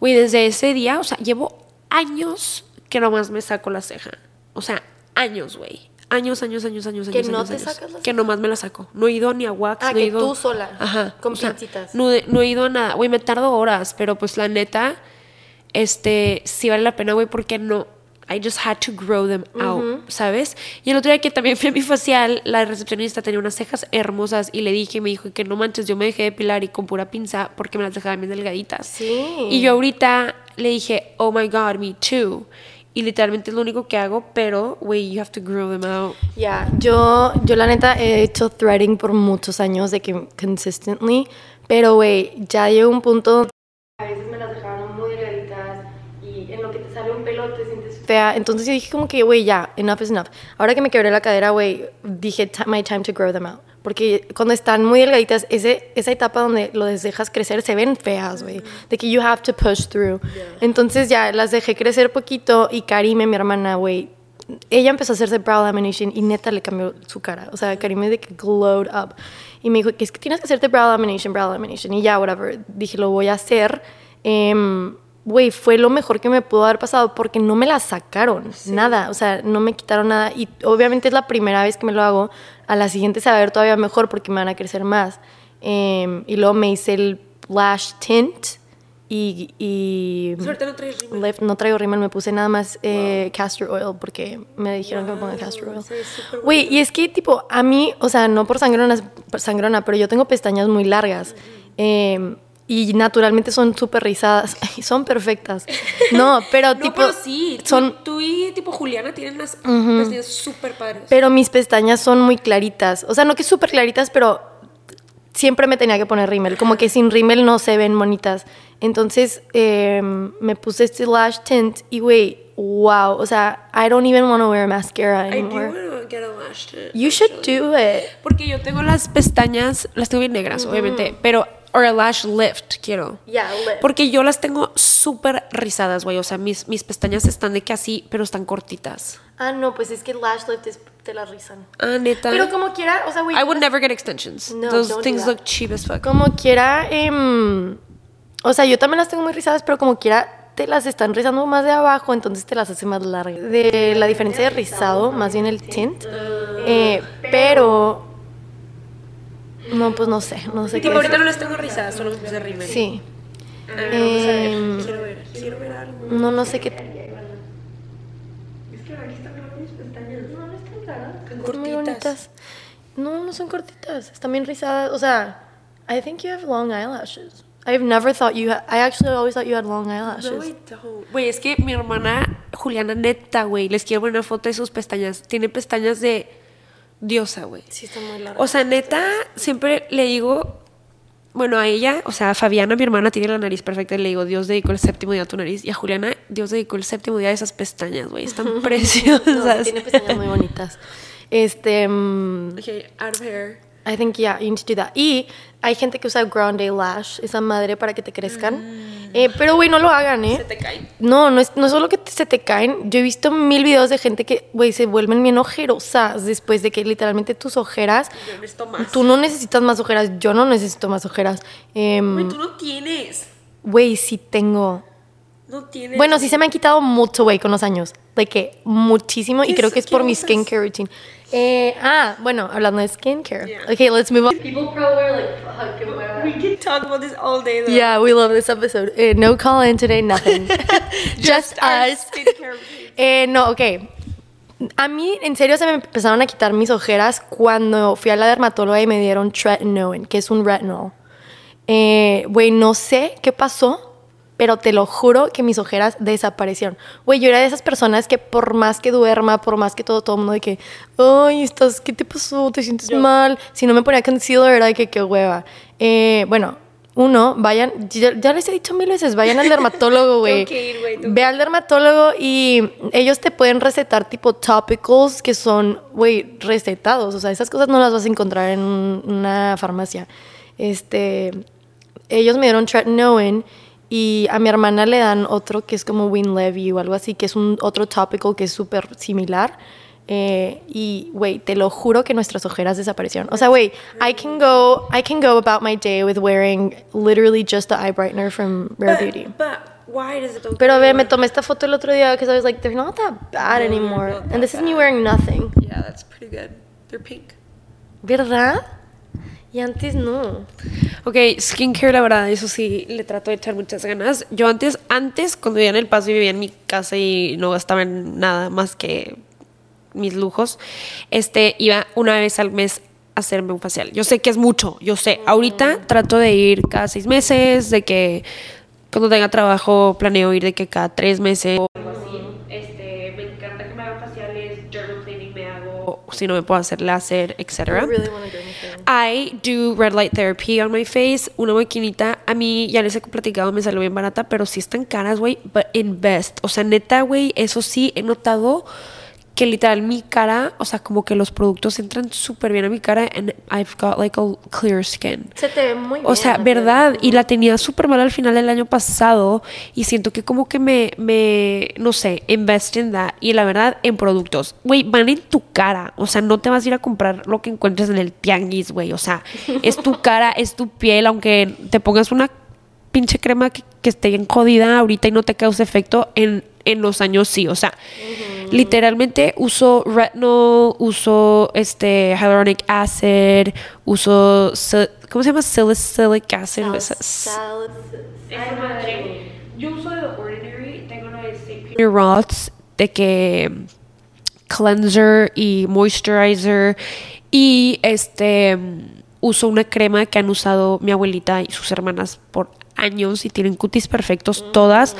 Speaker 2: Güey, desde ese día, o sea, llevo años que nomás me saco la ceja. O sea, años, güey. Años, años, años, años,
Speaker 1: ¿Que
Speaker 2: años.
Speaker 1: no
Speaker 2: años,
Speaker 1: te
Speaker 2: años.
Speaker 1: sacas la
Speaker 2: Que nomás me la saco. No he ido ni a wax.
Speaker 1: Ah,
Speaker 2: no he
Speaker 1: que
Speaker 2: ido-
Speaker 1: tú sola,
Speaker 2: Ajá.
Speaker 1: con
Speaker 2: o sea, no, he- no he ido a nada. Güey, me tardo horas, pero pues la neta, este, sí vale la pena, güey, porque no. I just had to grow them out, ¿sabes? Y el otro día que también fui a mi facial, la recepcionista tenía unas cejas hermosas y le dije, y me dijo que no manches, yo me dejé depilar y con pura pinza porque me las dejaba bien delgaditas.
Speaker 1: Sí.
Speaker 2: Y yo ahorita le dije, oh my god, me too. Y literalmente es lo único que hago, pero, güey, you have to grow them out.
Speaker 1: Ya, yo, yo la neta he hecho threading por muchos años, de que consistently, pero güey, ya llegó un punto... A veces me las dejaron muy delgaditas y en lo que te sale un pelo te sientes fea. Entonces yo dije como que, güey, ya, enough is enough. Ahora que me quebré la cadera, güey, dije, "Ti- my time to grow them out. Porque cuando están muy delgaditas, ese, esa etapa donde lo dejas crecer se ven feas, güey. De que you have to push through. Entonces ya las dejé crecer poquito y Karime, mi hermana, güey, ella empezó a hacerse brow lamination y neta le cambió su cara. O sea, Karime de que glowed up. Y me dijo que es que tienes que hacerte brow lamination, brow lamination. Y ya, whatever. Dije, lo voy a hacer. Em, Güey, fue lo mejor que me pudo haber pasado porque no me la sacaron. Nada. O sea, no me quitaron nada. Y obviamente es la primera vez que me lo hago. A la siguiente se va a ver todavía mejor porque me van a crecer más. Em, y luego me hice el lash tint. Y, y
Speaker 2: Suerte no traes rímel.
Speaker 1: No traigo rímel, me puse nada más eh, castor oil porque me dijeron que me ponga castor oil. Güey, y es que tipo, a mí, o sea, no por sangrona, por sangrona pero yo tengo pestañas muy largas. eh, y naturalmente son súper rizadas. Ay, son perfectas. No, pero
Speaker 2: No,
Speaker 1: tipo.
Speaker 2: pero sí. Tú,
Speaker 1: Son,
Speaker 2: tú y tipo Juliana tienen las pestañas súper padres.
Speaker 1: pero mis pestañas son muy claritas. O sea, no que súper claritas, pero siempre me tenía que poner rímel. Como que sin rímel no se ven bonitas. Entonces eh, me puse este lash tint y, güey, wow. O sea, I don't even want to wear mascara
Speaker 2: I do
Speaker 1: anymore.
Speaker 2: wanna get a lash tint,
Speaker 1: You should do it.
Speaker 2: Porque yo tengo las pestañas, las tengo bien negras, obviamente, pero or a lash lift, quiero.
Speaker 1: Yeah, lift.
Speaker 2: Porque yo las tengo súper rizadas, güey. O sea, mis, mis pestañas están de que así, pero están cortitas.
Speaker 1: Ah, no, pues es que lash lift es, te la rizan.
Speaker 2: Ah, neta.
Speaker 1: Pero como quiera, o sea, güey.
Speaker 2: I would never get extensions.
Speaker 1: No,
Speaker 2: Those
Speaker 1: don't do
Speaker 2: things
Speaker 1: that.
Speaker 2: look cheap as fuck.
Speaker 1: Como quiera, em, o sea, yo también las tengo muy rizadas, pero como quiera te las están rizando más de abajo, entonces te las hace más largas. De la diferencia de rizado, más bien el tint. Eh, pero, no, pues no sé, no sé qué
Speaker 2: Tipo, ahorita
Speaker 1: decir.
Speaker 2: no las tengo rizadas, solo me puse rímel.
Speaker 1: Sí.
Speaker 2: Ah, vamos a ver.
Speaker 1: Em,
Speaker 2: Quiero ver, quiero ver algo.
Speaker 1: No, no sé qué.
Speaker 2: Es que aquí están mis pestañas. No, no están raras.
Speaker 1: Muy
Speaker 2: Cortitas.
Speaker 1: bonitas. No, no son cortitas. Están bien rizadas. O sea, I think you have long eyelashes. I've never thought you had. I actually always thought you had long eyelashes.
Speaker 2: No, I don't. Güey, es que mi hermana Juliana Neta, güey, les quiero poner una foto de sus pestañas. Tiene pestañas de diosa, güey.
Speaker 1: sí, están muy largas.
Speaker 2: O sea, neta, siempre le digo, bueno, a ella, o sea, a Fabiana, mi hermana, tiene la nariz perfecta y le digo, Dios dedicó el séptimo día a tu nariz. Y a Juliana, Dios dedicó el séptimo día a esas pestañas, güey. Están
Speaker 1: No,
Speaker 2: preciosas.
Speaker 1: tiene pestañas muy bonitas. Este. mm,
Speaker 2: Okay, out of hair.
Speaker 1: I think, yeah, you need to do that. Y hay gente que usa Grande Lash, esa madre para que te crezcan. Eh, pero, güey, no lo hagan, ¿eh?
Speaker 2: Se te caen.
Speaker 1: No, no es, no solo que te- se te caen. Yo he visto mil videos de gente que, güey, se vuelven bien ojerosas después de que literalmente tus ojeras.
Speaker 2: Yo más.
Speaker 1: Tú no necesitas más ojeras, yo no necesito más ojeras. Em,
Speaker 2: Güey, tú no tienes.
Speaker 1: Güey, sí tengo.
Speaker 2: No tienes.
Speaker 1: Bueno, sí se me han quitado mucho, güey, con los años. De que muchísimo. Y
Speaker 2: ¿Qué
Speaker 1: creo que es por mi skincare routine. Eh, ah, bueno, hablando de skincare.
Speaker 2: Yeah.
Speaker 1: Okay, let's move on.
Speaker 3: People probably are like, fuck, am I
Speaker 2: We can talk about this all day, though.
Speaker 1: Yeah, we love this episode. Eh, no call in today, nothing. Just,
Speaker 2: our
Speaker 1: us. Eh, no, ok. A mí, en serio, se me empezaron a quitar mis ojeras cuando fui a la dermatóloga y me dieron tretinoin, que es un retinol. Eh, Güey, no sé qué pasó, pero te lo juro que mis ojeras desaparecieron. Güey, yo era de esas personas que por más que duerma, por más que todo, todo el mundo de que, ay, estás, ¿qué te pasó? ¿Te sientes mal? Si no me ponía concealer, era de que qué hueva. Eh, bueno, uno, vayan, ya, ya les he dicho mil veces, vayan al dermatólogo, güey. Ve al dermatólogo y ellos te pueden recetar tipo topicals que son, güey, recetados. O sea, esas cosas no las vas a encontrar en un- una farmacia. Este, ellos me dieron tretinoin y a mi hermana le dan otro que es como Winlevi o algo así, que es un otro topical que es súper similar. Eh, y, güey, te lo juro que nuestras ojeras desaparecieron. O sea, güey, I can go, I can go about my day with wearing literally just the eye brightener from Rare Beauty.
Speaker 2: But, but why does it don't
Speaker 1: Pero ver, me tomé esta foto el otro día because I was like, they're not that bad
Speaker 2: No,
Speaker 1: anymore.
Speaker 2: not
Speaker 1: And this is me
Speaker 2: bad.
Speaker 1: wearing nothing.
Speaker 2: Yeah, that's pretty good. They're pink.
Speaker 1: ¿Verdad? Y antes no.
Speaker 2: Ok, skincare, la verdad, eso sí, le trato de echar muchas ganas. Yo antes, antes, cuando vivía en El Paso y vivía en mi casa y no gastaba en nada más que mis lujos, este, iba una vez al mes a hacerme un facial. Yo sé que es mucho, yo sé. Ahorita trato de ir cada seis meses, de que cuando tenga trabajo planeo ir de que cada tres meses. O algo así. Este, me encanta que me hagan faciales, journal cleaning me hago, si no me puedo hacer láser, etc.
Speaker 1: I really
Speaker 2: I do red light therapy on my face. Una maquinita, a mí ya les he platicado, me salió bien barata, pero sí están caras, güey. But invest. O sea, neta, güey, eso sí, he notado que literal mi cara, o sea, como que los productos entran súper bien a mi cara and I've got like a clear skin.
Speaker 1: Se te ve muy bien.
Speaker 2: O sea, verdad, y la tenía súper mal al final del año pasado y siento que como que me, me, no sé, invest in that y la verdad en productos. Güey, van en tu cara, o sea, no te vas a ir a comprar lo que encuentres en el tianguis, güey, o sea, es tu cara, es tu piel, aunque te pongas una pinche crema que, que esté bien jodida ahorita y no te cause efecto, en, en los años sí, o sea, literalmente uso retinol, uso este hyaluronic acid, uso, ¿cómo se llama? Salicylic acid.
Speaker 1: Sal-
Speaker 2: esa-
Speaker 1: sal-
Speaker 2: Yo uso de The Ordinary, tengo una de St. Peter Roth's, de que cleanser y moisturizer y este uso una crema que han usado mi abuelita y sus hermanas por años y tienen cutis perfectos todas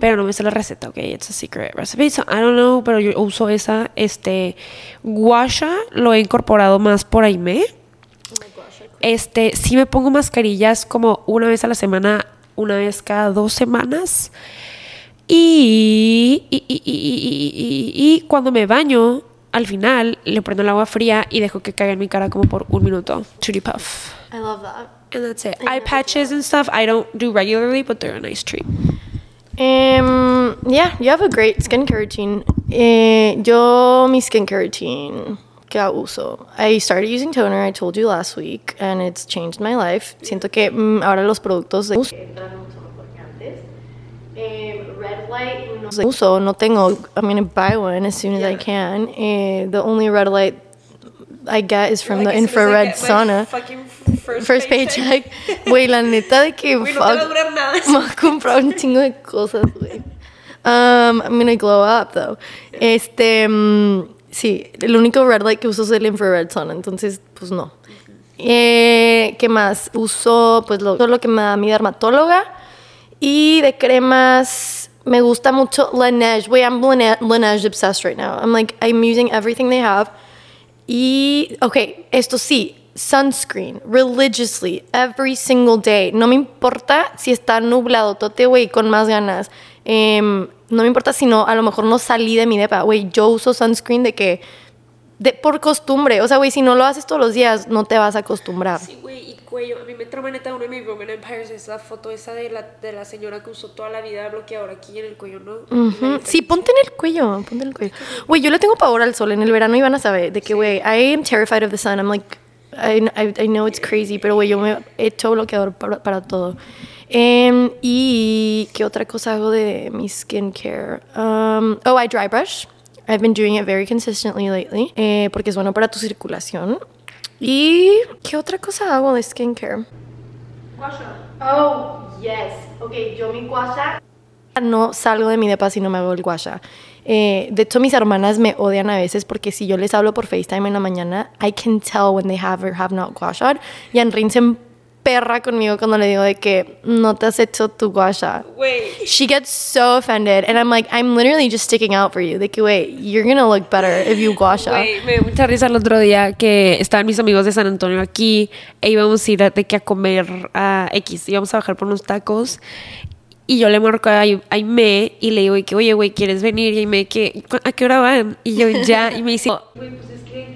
Speaker 2: pero no me sé la receta ok it's a secret recipe so I don't know pero yo uso esa este guasha lo he incorporado más por Aimee este, sí me pongo mascarillas como una vez a la semana, una vez cada dos semanas. Y, y, y- y- cuando me baño, al final le prendo el agua fría y dejo que caiga en mi cara como por un minuto. Churi puff.
Speaker 1: I love that.
Speaker 2: And that's it. Eye patches and stuff I don't do regularly, but they're a nice treat.
Speaker 1: Um, yeah, you have a great skincare routine. Eh, yo, mi skincare routine, que uso? I started using toner, I told you last week, and it's changed my life. Siento que mm, ahora los productos de uso. red light no uso, no tengo. I'm gonna buy one as soon as I can. Eh, the only red light I get is from the infrared sauna. First paycheck. Güey, la neta de que
Speaker 2: Güey, no te
Speaker 1: fuck,
Speaker 2: durar nada.
Speaker 1: me voy a comprar un chingo de cosas, güey. Um, I'm gonna glow up, though. Este, mm, sí, el único red light que uso es el infrared sauna, entonces, pues no. Eh, ¿Qué más? Uso, pues, lo, todo lo que me da mi dermatóloga. Y de cremas, me gusta mucho Laneige. Wait, I'm Lane- Laneige obsessed right now. I'm like, I'm using everything they have. Y, ok, esto sí, sunscreen, religiously, every single day. No me importa si está nublado, tote, güey, con más ganas. Em, no me importa si no, a lo mejor no salí de mi depa, güey, yo uso sunscreen de que, de, por costumbre. O sea, güey, si no lo haces todos los días, no te vas a acostumbrar.
Speaker 2: Sí, güey, y cuello. A mí me trauma neta uno de mis Roman Empires, esa foto esa de la, de la señora que usó toda la vida bloqueador aquí en el cuello, ¿no?
Speaker 1: Ujú. Sí, ponte en el cuello, ponte en el cuello. Güey, yo le tengo pavor al sol. En el verano iban a saber de que, güey, I am terrified of the sun. I'm like, I, know it's crazy, pero, güey, yo me he hecho bloqueador para, para todo. Em, y, ¿qué otra cosa hago de mi skincare? Um, oh, I dry brush. I've been doing it very consistently lately, eh, porque es bueno para tu circulación. ¿Y qué otra cosa hago de skincare? Oh, yes. Ok, yo mi guasha. No salgo de mi depa si no me hago el guasha. Eh, de hecho, mis hermanas me odian a veces porque si yo les hablo por FaceTime en la mañana, I can tell when they have or have not guashad. Y Anrin se perra conmigo cuando le digo de que no te has hecho tu guasha.
Speaker 2: Güey.
Speaker 1: She gets so offended. And I'm like, I'm literally just sticking out for you. De que, wait, you're gonna look better if you guasha.
Speaker 2: Me dio mucha risa el otro día que estaban mis amigos de San Antonio aquí e íbamos a ir a, de que a comer a X, íbamos a bajar por unos tacos y yo le marco a Aime y le digo y que, oye, güey, ¿quieres venir? Y Aime, que, "¿Cu- ¿a qué hora van? Y yo, ya, y me dice,
Speaker 3: Güey, pues es que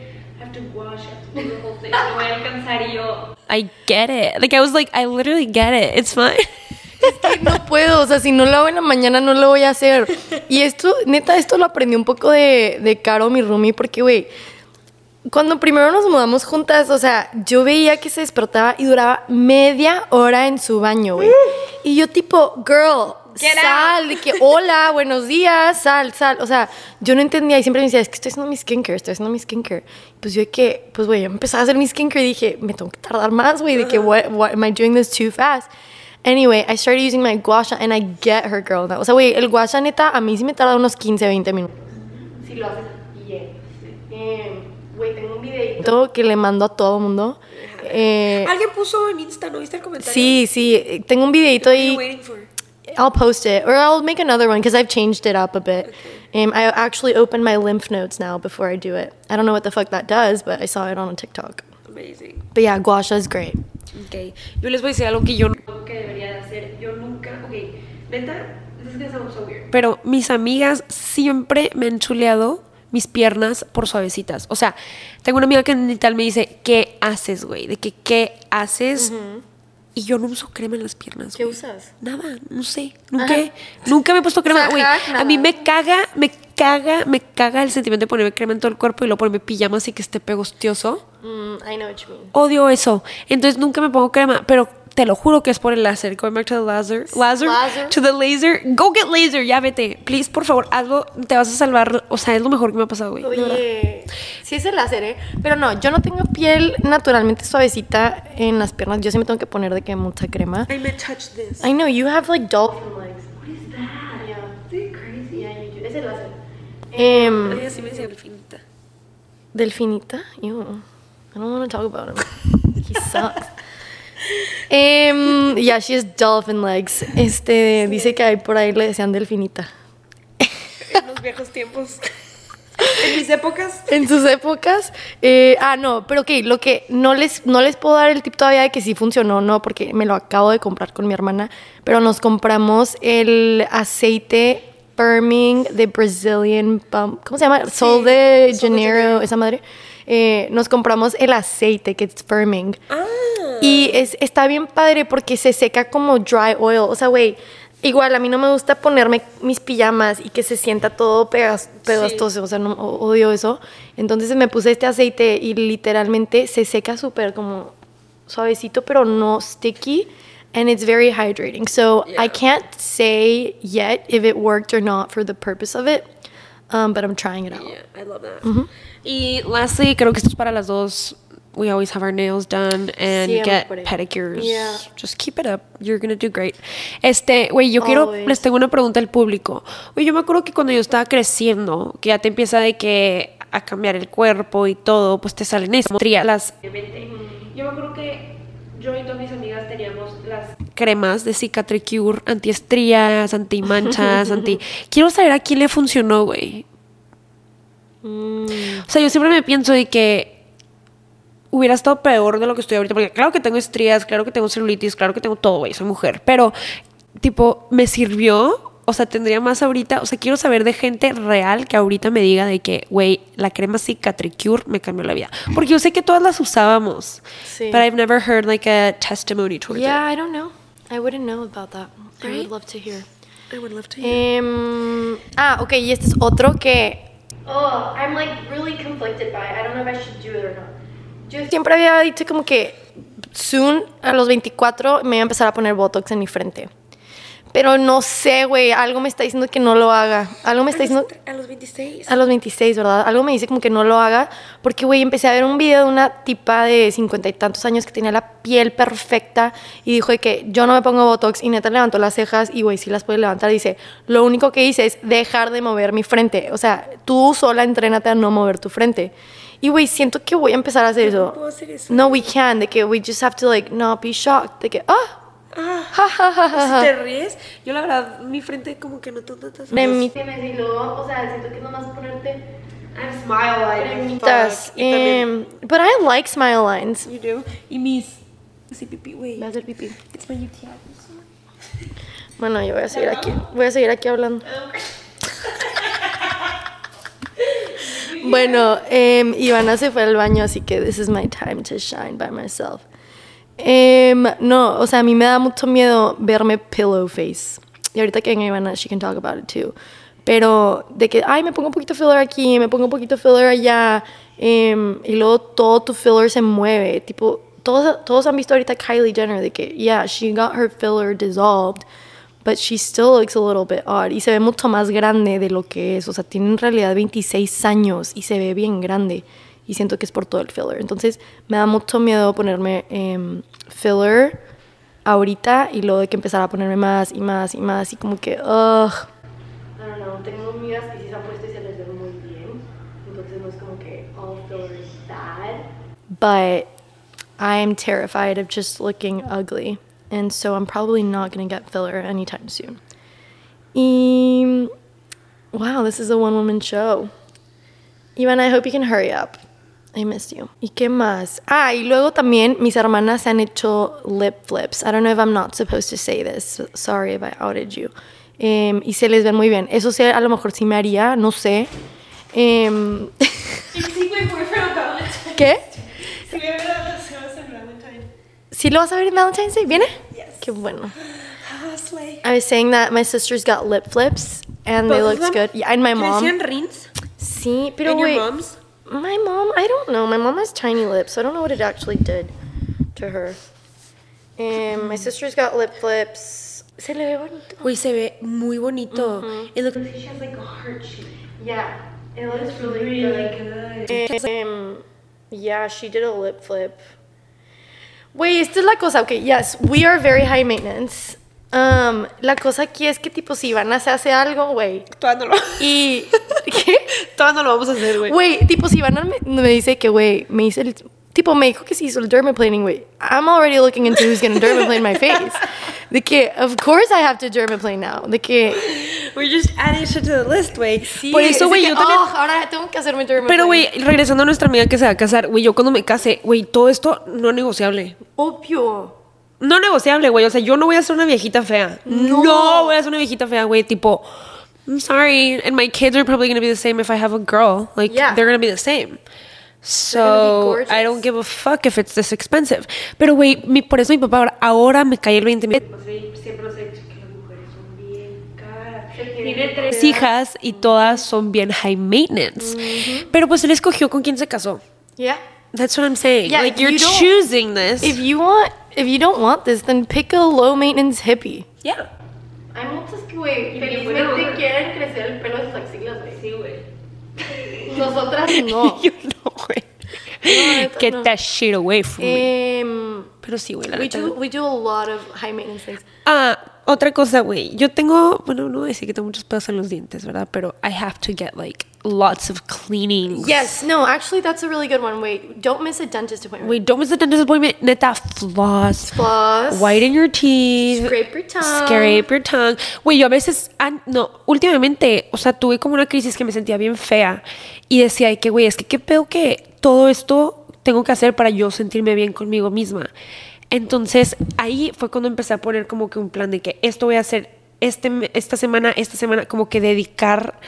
Speaker 3: have to wash, have to do the whole thing. No voy a alcanzar y yo.
Speaker 2: I get it. Like, I was like, I literally get it. It's fine.
Speaker 1: No puedo, o sea, si no lo hago en la mañana no lo voy a hacer. Y esto, neta, esto lo aprendí un poco de, de Caro, mi roomie, porque, güey, cuando primero nos mudamos juntas, o sea, yo veía que se despertaba y duraba media hora en su baño, güey. Y yo tipo, girl,
Speaker 2: Get
Speaker 1: sal, de que hola, buenos días, sal, sal. O sea, yo no entendía y siempre me decía, es que estoy haciendo mi skincare, estoy haciendo mi skincare. Pues yo de que, pues güey, yo empecé a hacer mi skincare y dije, me tengo que tardar más, güey, de que, what, what, am I doing this too fast? Anyway, I started using my guasha and I get her, girl. now. O sea, güey, el guasha neta, a mí sí me tarda unos 15, 20 minutos. Si lo haces bien. Eh, Güey, tengo un videito que le mando a todo mundo. Eh,
Speaker 2: Alguien puso en Insta, ¿no viste el comentario?
Speaker 1: sí, sí, tengo un videito
Speaker 2: for?
Speaker 1: I'll post it or I'll make another one because I've changed it up a bit. Um, I actually open my lymph nodes now before I do it. I don't know what the fuck that does, but I saw it on a TikTok.
Speaker 2: Amazing.
Speaker 1: But yeah, guasha is great.
Speaker 2: Ok. Yo les voy a decir algo que yo
Speaker 3: que debería de hacer. Yo nunca. Ok, neta, this is gonna sound so weird.
Speaker 2: Pero mis amigas siempre me han chuleado mis piernas por suavecitas. O sea, tengo una amiga que en tal me dice, ¿qué haces, güey? De que, ¿qué haces? Y yo no uso crema en las piernas. güey.
Speaker 1: usas?
Speaker 2: Nada, no sé. Nunca, nunca me he puesto crema, güey. A mí me caga, me caga, me caga el sentimiento de ponerme crema en todo el cuerpo y luego ponerme pijamas y que esté pegostioso.
Speaker 1: Mm, I know what you mean.
Speaker 2: Odio eso. Entonces nunca me pongo crema, pero te lo juro que es por el láser. Going back to the laser. Laser.
Speaker 1: Laser.
Speaker 2: To the laser. Go get laser. Ya vete. Please, por favor, hazlo. Te vas a salvar. O sea, es lo mejor que me ha pasado, güey.
Speaker 1: Oye, sí es el láser, ¿eh? Pero no, yo no tengo piel naturalmente suavecita en las piernas. Yo sí me tengo que poner de que mucha crema.
Speaker 2: I may touch this.
Speaker 1: I know, you have like dolphin legs.
Speaker 3: What is that?
Speaker 1: Yeah.
Speaker 3: Is it crazy?
Speaker 1: Yeah, you do. Es el láser.
Speaker 2: Ella sí me decía delfinita.
Speaker 1: Delfinita? Ew. I don't want to talk about him. He sucks. Em, yeah, she has dolphin legs. Este, dice que ahí por ahí le decían delfinita.
Speaker 2: En los viejos tiempos. en mis épocas.
Speaker 1: En sus épocas. eh, ah, no, pero ok, lo que no les, no les puedo dar el tip todavía de que sí funcionó, no, porque me lo acabo de comprar con mi hermana, pero nos compramos el aceite firming de Brazilian Bump, ¿cómo se llama? Sol de
Speaker 2: Sol de
Speaker 1: Janeiro, esa madre. Eh, nos compramos el aceite que es firming.
Speaker 2: Ah.
Speaker 1: Y es, está bien padre porque se seca como dry oil. O sea, güey, igual a mí no me gusta ponerme mis pijamas y que se sienta todo pegas- pegastoso. O sea, no, odio eso. Entonces me puse este aceite y literalmente se seca súper como suavecito, pero no sticky. And it's very hydrating. So I can't say yet if it worked or not for the purpose of it. Um, but I'm trying it out.
Speaker 2: Yeah, I love that. Y lastly, creo que esto es para las dos. We always have our nails done and
Speaker 1: Siempre.
Speaker 2: get pedicures.
Speaker 1: Yeah.
Speaker 2: Just keep it up. You're gonna do great. Este, güey, yo quiero,
Speaker 1: Always.
Speaker 2: les tengo una pregunta al público. Güey, yo me acuerdo que cuando yo estaba creciendo, que ya te empieza de que a cambiar el cuerpo y todo, pues te salen esas. Las
Speaker 3: Yo me acuerdo que yo y todas mis amigas teníamos las
Speaker 2: cremas de Cicatricure, antiestrías, antimanchas, anti... Quiero saber a quién le funcionó, güey.
Speaker 1: Mm.
Speaker 2: O sea, yo siempre me pienso de que hubiera estado peor de lo que estoy ahorita. Porque claro que tengo estrías, claro que tengo celulitis, claro que tengo todo, güey. Soy mujer. Pero, tipo, me sirvió. O sea, tendría más ahorita. O sea, quiero saber de gente real que ahorita me diga de que, güey, la crema Cicatricure me cambió la vida. Porque yo sé que todas las usábamos.
Speaker 1: Sí.
Speaker 2: But I've never heard like a testimony towards
Speaker 1: Yeah, I don't know. I wouldn't know about that. I would love to hear.
Speaker 2: it. I would love to
Speaker 1: Em, ah, ok, y este es otro que. Oh, I'm like really conflicted by. it. I don't know if I should do it or not. Yo siempre había dicho como que soon, a los 24, me iba a empezar a poner Botox en mi frente. Pero no sé, güey, algo me está diciendo que no lo haga. Algo me está diciendo...
Speaker 2: A los 26.
Speaker 1: A los 26, ¿verdad? Algo me dice como que no lo haga, porque, güey, empecé a ver un video de una tipa de cincuenta y tantos años que tenía la piel perfecta y dijo de que yo no me pongo Botox y neta levantó las cejas y, güey, sí las puede levantar. Dice, lo único que hice es dejar de mover mi frente. O sea, tú sola entrénate a no mover tu frente. Y, güey, siento que voy a empezar a hacer eso.
Speaker 2: puedo hacer eso.
Speaker 1: No, we can. De que we just have to, like, not be shocked. De que, ah,
Speaker 2: Ah,
Speaker 1: ja.
Speaker 2: ¿Te ríes? Yo la verdad, mi frente como que no tantas
Speaker 1: De mi... Y luego, o sea, siento que nomás ponerte...
Speaker 3: I'm smile line.
Speaker 1: Cremitas.
Speaker 2: Y también-
Speaker 1: Em, but I like smile lines.
Speaker 2: You do. Y mis... Sí, pipí, güey.
Speaker 1: Voy a hacer pipí.
Speaker 2: It's my UTI.
Speaker 1: Bueno, yo voy a seguir aquí. Voy a seguir aquí hablando. Bueno, em, Ivana se fue al baño, así que this is my time to shine by myself. Em, no, o sea, a mí me da mucho miedo verme pillow face. Y ahorita que venga Ivana, she can talk about it too. Pero de que, ay, me pongo un poquito filler aquí, me pongo un poquito filler allá, em, y luego todo tu filler se mueve. Tipo, todos, todos han visto ahorita Kylie Jenner, de que, yeah, she got her filler dissolved, but she still looks a little bit odd. Y se ve mucho más grande de lo que es. O sea, tiene en realidad 26 años y se ve bien grande. Y siento que es por todo el filler. Entonces, me da mucho miedo ponerme em, filler ahorita y luego de que empezar a ponerme más y más y más. Y como que, ugh. I don't know, tengo amigas que sí se han puesto y se les ve muy bien. Entonces, no es como que all filler is bad. But I'm terrified of just looking ugly. And so I'm probably not going to get filler anytime soon. Y, wow, this is a one woman show. Ivana, I hope you can hurry up. I missed you. ¿Y qué más? Ah, y luego también mis hermanas han hecho lip flips. I don't know if I'm not supposed to say this. Sorry if I outed you. Em, y se les ven muy bien. Eso sí, a lo mejor sí me haría, no sé.
Speaker 3: Güey, Valentine's.
Speaker 1: ¿Qué?
Speaker 3: Sí, me verán las cosas en Valentine's.
Speaker 1: ¿Sí lo vas a ver en Valentine's Day? ¿Viene? Qué bueno.
Speaker 2: Ah.
Speaker 1: I was saying that my sisters got lip flips and they
Speaker 2: Both
Speaker 1: looked good. Yeah, and my mom.
Speaker 2: ¿Crecían rins?
Speaker 1: Sí, pero
Speaker 2: mom's?
Speaker 1: My mom, I don't know. My mom has tiny lips. So I don't know what it actually did to her. And my sister's got lip flips. Se le ve bonito.
Speaker 2: Güey, se ve muy bonito. It look-
Speaker 3: She has like a heart shape.
Speaker 1: Yeah, it looks
Speaker 3: Really good.
Speaker 1: Um, yeah, she did a lip flip. Wait, esta es la cosa. Okay, yes, we are very high maintenance. Um, la cosa aquí es que tipo si Ivana se hace algo, güey.
Speaker 2: Todavía no lo...
Speaker 1: Y ¿qué?
Speaker 2: Todavía no lo vamos a hacer, güey.
Speaker 1: Güey, tipo si Ivana me, me dice que güey, me hice el tipo me dijo que se hizo el dermaplaning, güey. I'm already looking into who's gonna dermaplane my face. De que of course I have to dermaplane now. De que
Speaker 2: We're just adding shit to the list, güey.
Speaker 1: sí,
Speaker 2: Por eso,
Speaker 1: es
Speaker 2: güey,
Speaker 1: que,
Speaker 2: yo también...
Speaker 1: "Oh, ahora tengo que hacerme dermaplane.
Speaker 2: Pero, güey, regresando a nuestra amiga que se va a casar, güey, yo cuando me case, güey, todo esto no es negociable.
Speaker 1: obvio.
Speaker 2: No negociable, güey. O sea, yo no voy a ser una viejita fea. No, voy a ser una viejita fea, güey. Tipo, I'm sorry. And my kids are probably going to be the same if I have a girl. Like,
Speaker 1: Yeah.
Speaker 2: they're going to be the same. So. I don't give a fuck if it's this expensive. Pero güey, mi- por eso mi papá ahora, ahora me cae el 20 mil.
Speaker 3: Pues siempre nos ha dicho que las mujeres son bien caras. Tiene tres
Speaker 2: hijas y todas son bien high maintenance. Pero pues él escogió con quién se casó.
Speaker 1: Yeah.
Speaker 2: That's what I'm saying.
Speaker 1: Yeah,
Speaker 2: like you're
Speaker 1: you
Speaker 2: choosing this.
Speaker 1: If you want, if you don't want this, then pick a low maintenance hippie.
Speaker 2: yeah.
Speaker 1: Hay muchas que, güey,
Speaker 3: Y bien buena
Speaker 1: felizmente quieren crecer el pelo de sus axilas, güey.
Speaker 3: Sí, güey.
Speaker 1: Nosotras no.
Speaker 2: you know, güey.
Speaker 1: neta,
Speaker 2: Get
Speaker 1: no.
Speaker 2: that shit away from me. Pero sí, güey, la
Speaker 1: we do we do a lot of high maintenance things.
Speaker 2: Ah, otra cosa, güey. Yo tengo, bueno, no voy a decir que tengo muchos pedos en los dientes, ¿verdad? Pero I have to get like lots of cleaning.
Speaker 1: Yes, no, actually that's a really good one. Wait, don't miss a dentist appointment.
Speaker 2: Wait, don't miss the dentist appointment. Neta, floss.
Speaker 1: Floss.
Speaker 2: Whiten your teeth.
Speaker 1: Scrape your tongue.
Speaker 2: Scrape your tongue. Güey, yo a veces, an- no, últimamente, o sea, tuve como una crisis que me sentía bien fea. Y decía, de que, güey, es que qué pedo que todo esto tengo que hacer para yo sentirme bien conmigo misma. Entonces, ahí fue cuando empecé a poner como que un plan de que esto voy a hacer este, esta semana, esta semana, como que dedicar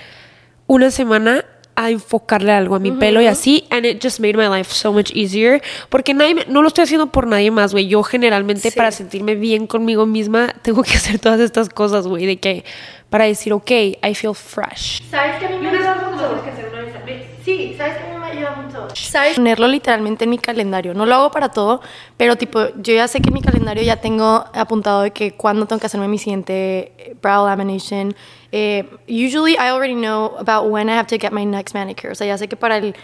Speaker 2: una semana a enfocarle algo a mi pelo y así, and it just made my life so much easier, porque nadie no lo estoy haciendo por nadie más, güey, yo generalmente
Speaker 1: Sí.
Speaker 2: para sentirme bien conmigo misma tengo que hacer todas estas cosas, güey, de que para decir, ok, I feel fresh.
Speaker 1: ¿Sabes que a mí me
Speaker 3: tenemos que hacer una vez.
Speaker 1: Sí, ¿sabes que a mí me ayuda mucho? ¿Sabes? Ponerlo literalmente en mi calendario. No lo hago para todo, pero tipo, yo ya sé que en mi calendario ya tengo apuntado de que cuándo tengo que hacerme mi siguiente eh, brow lamination. Eh, usually I already know about when I have to get my next manicure. O sea, ya sé que para el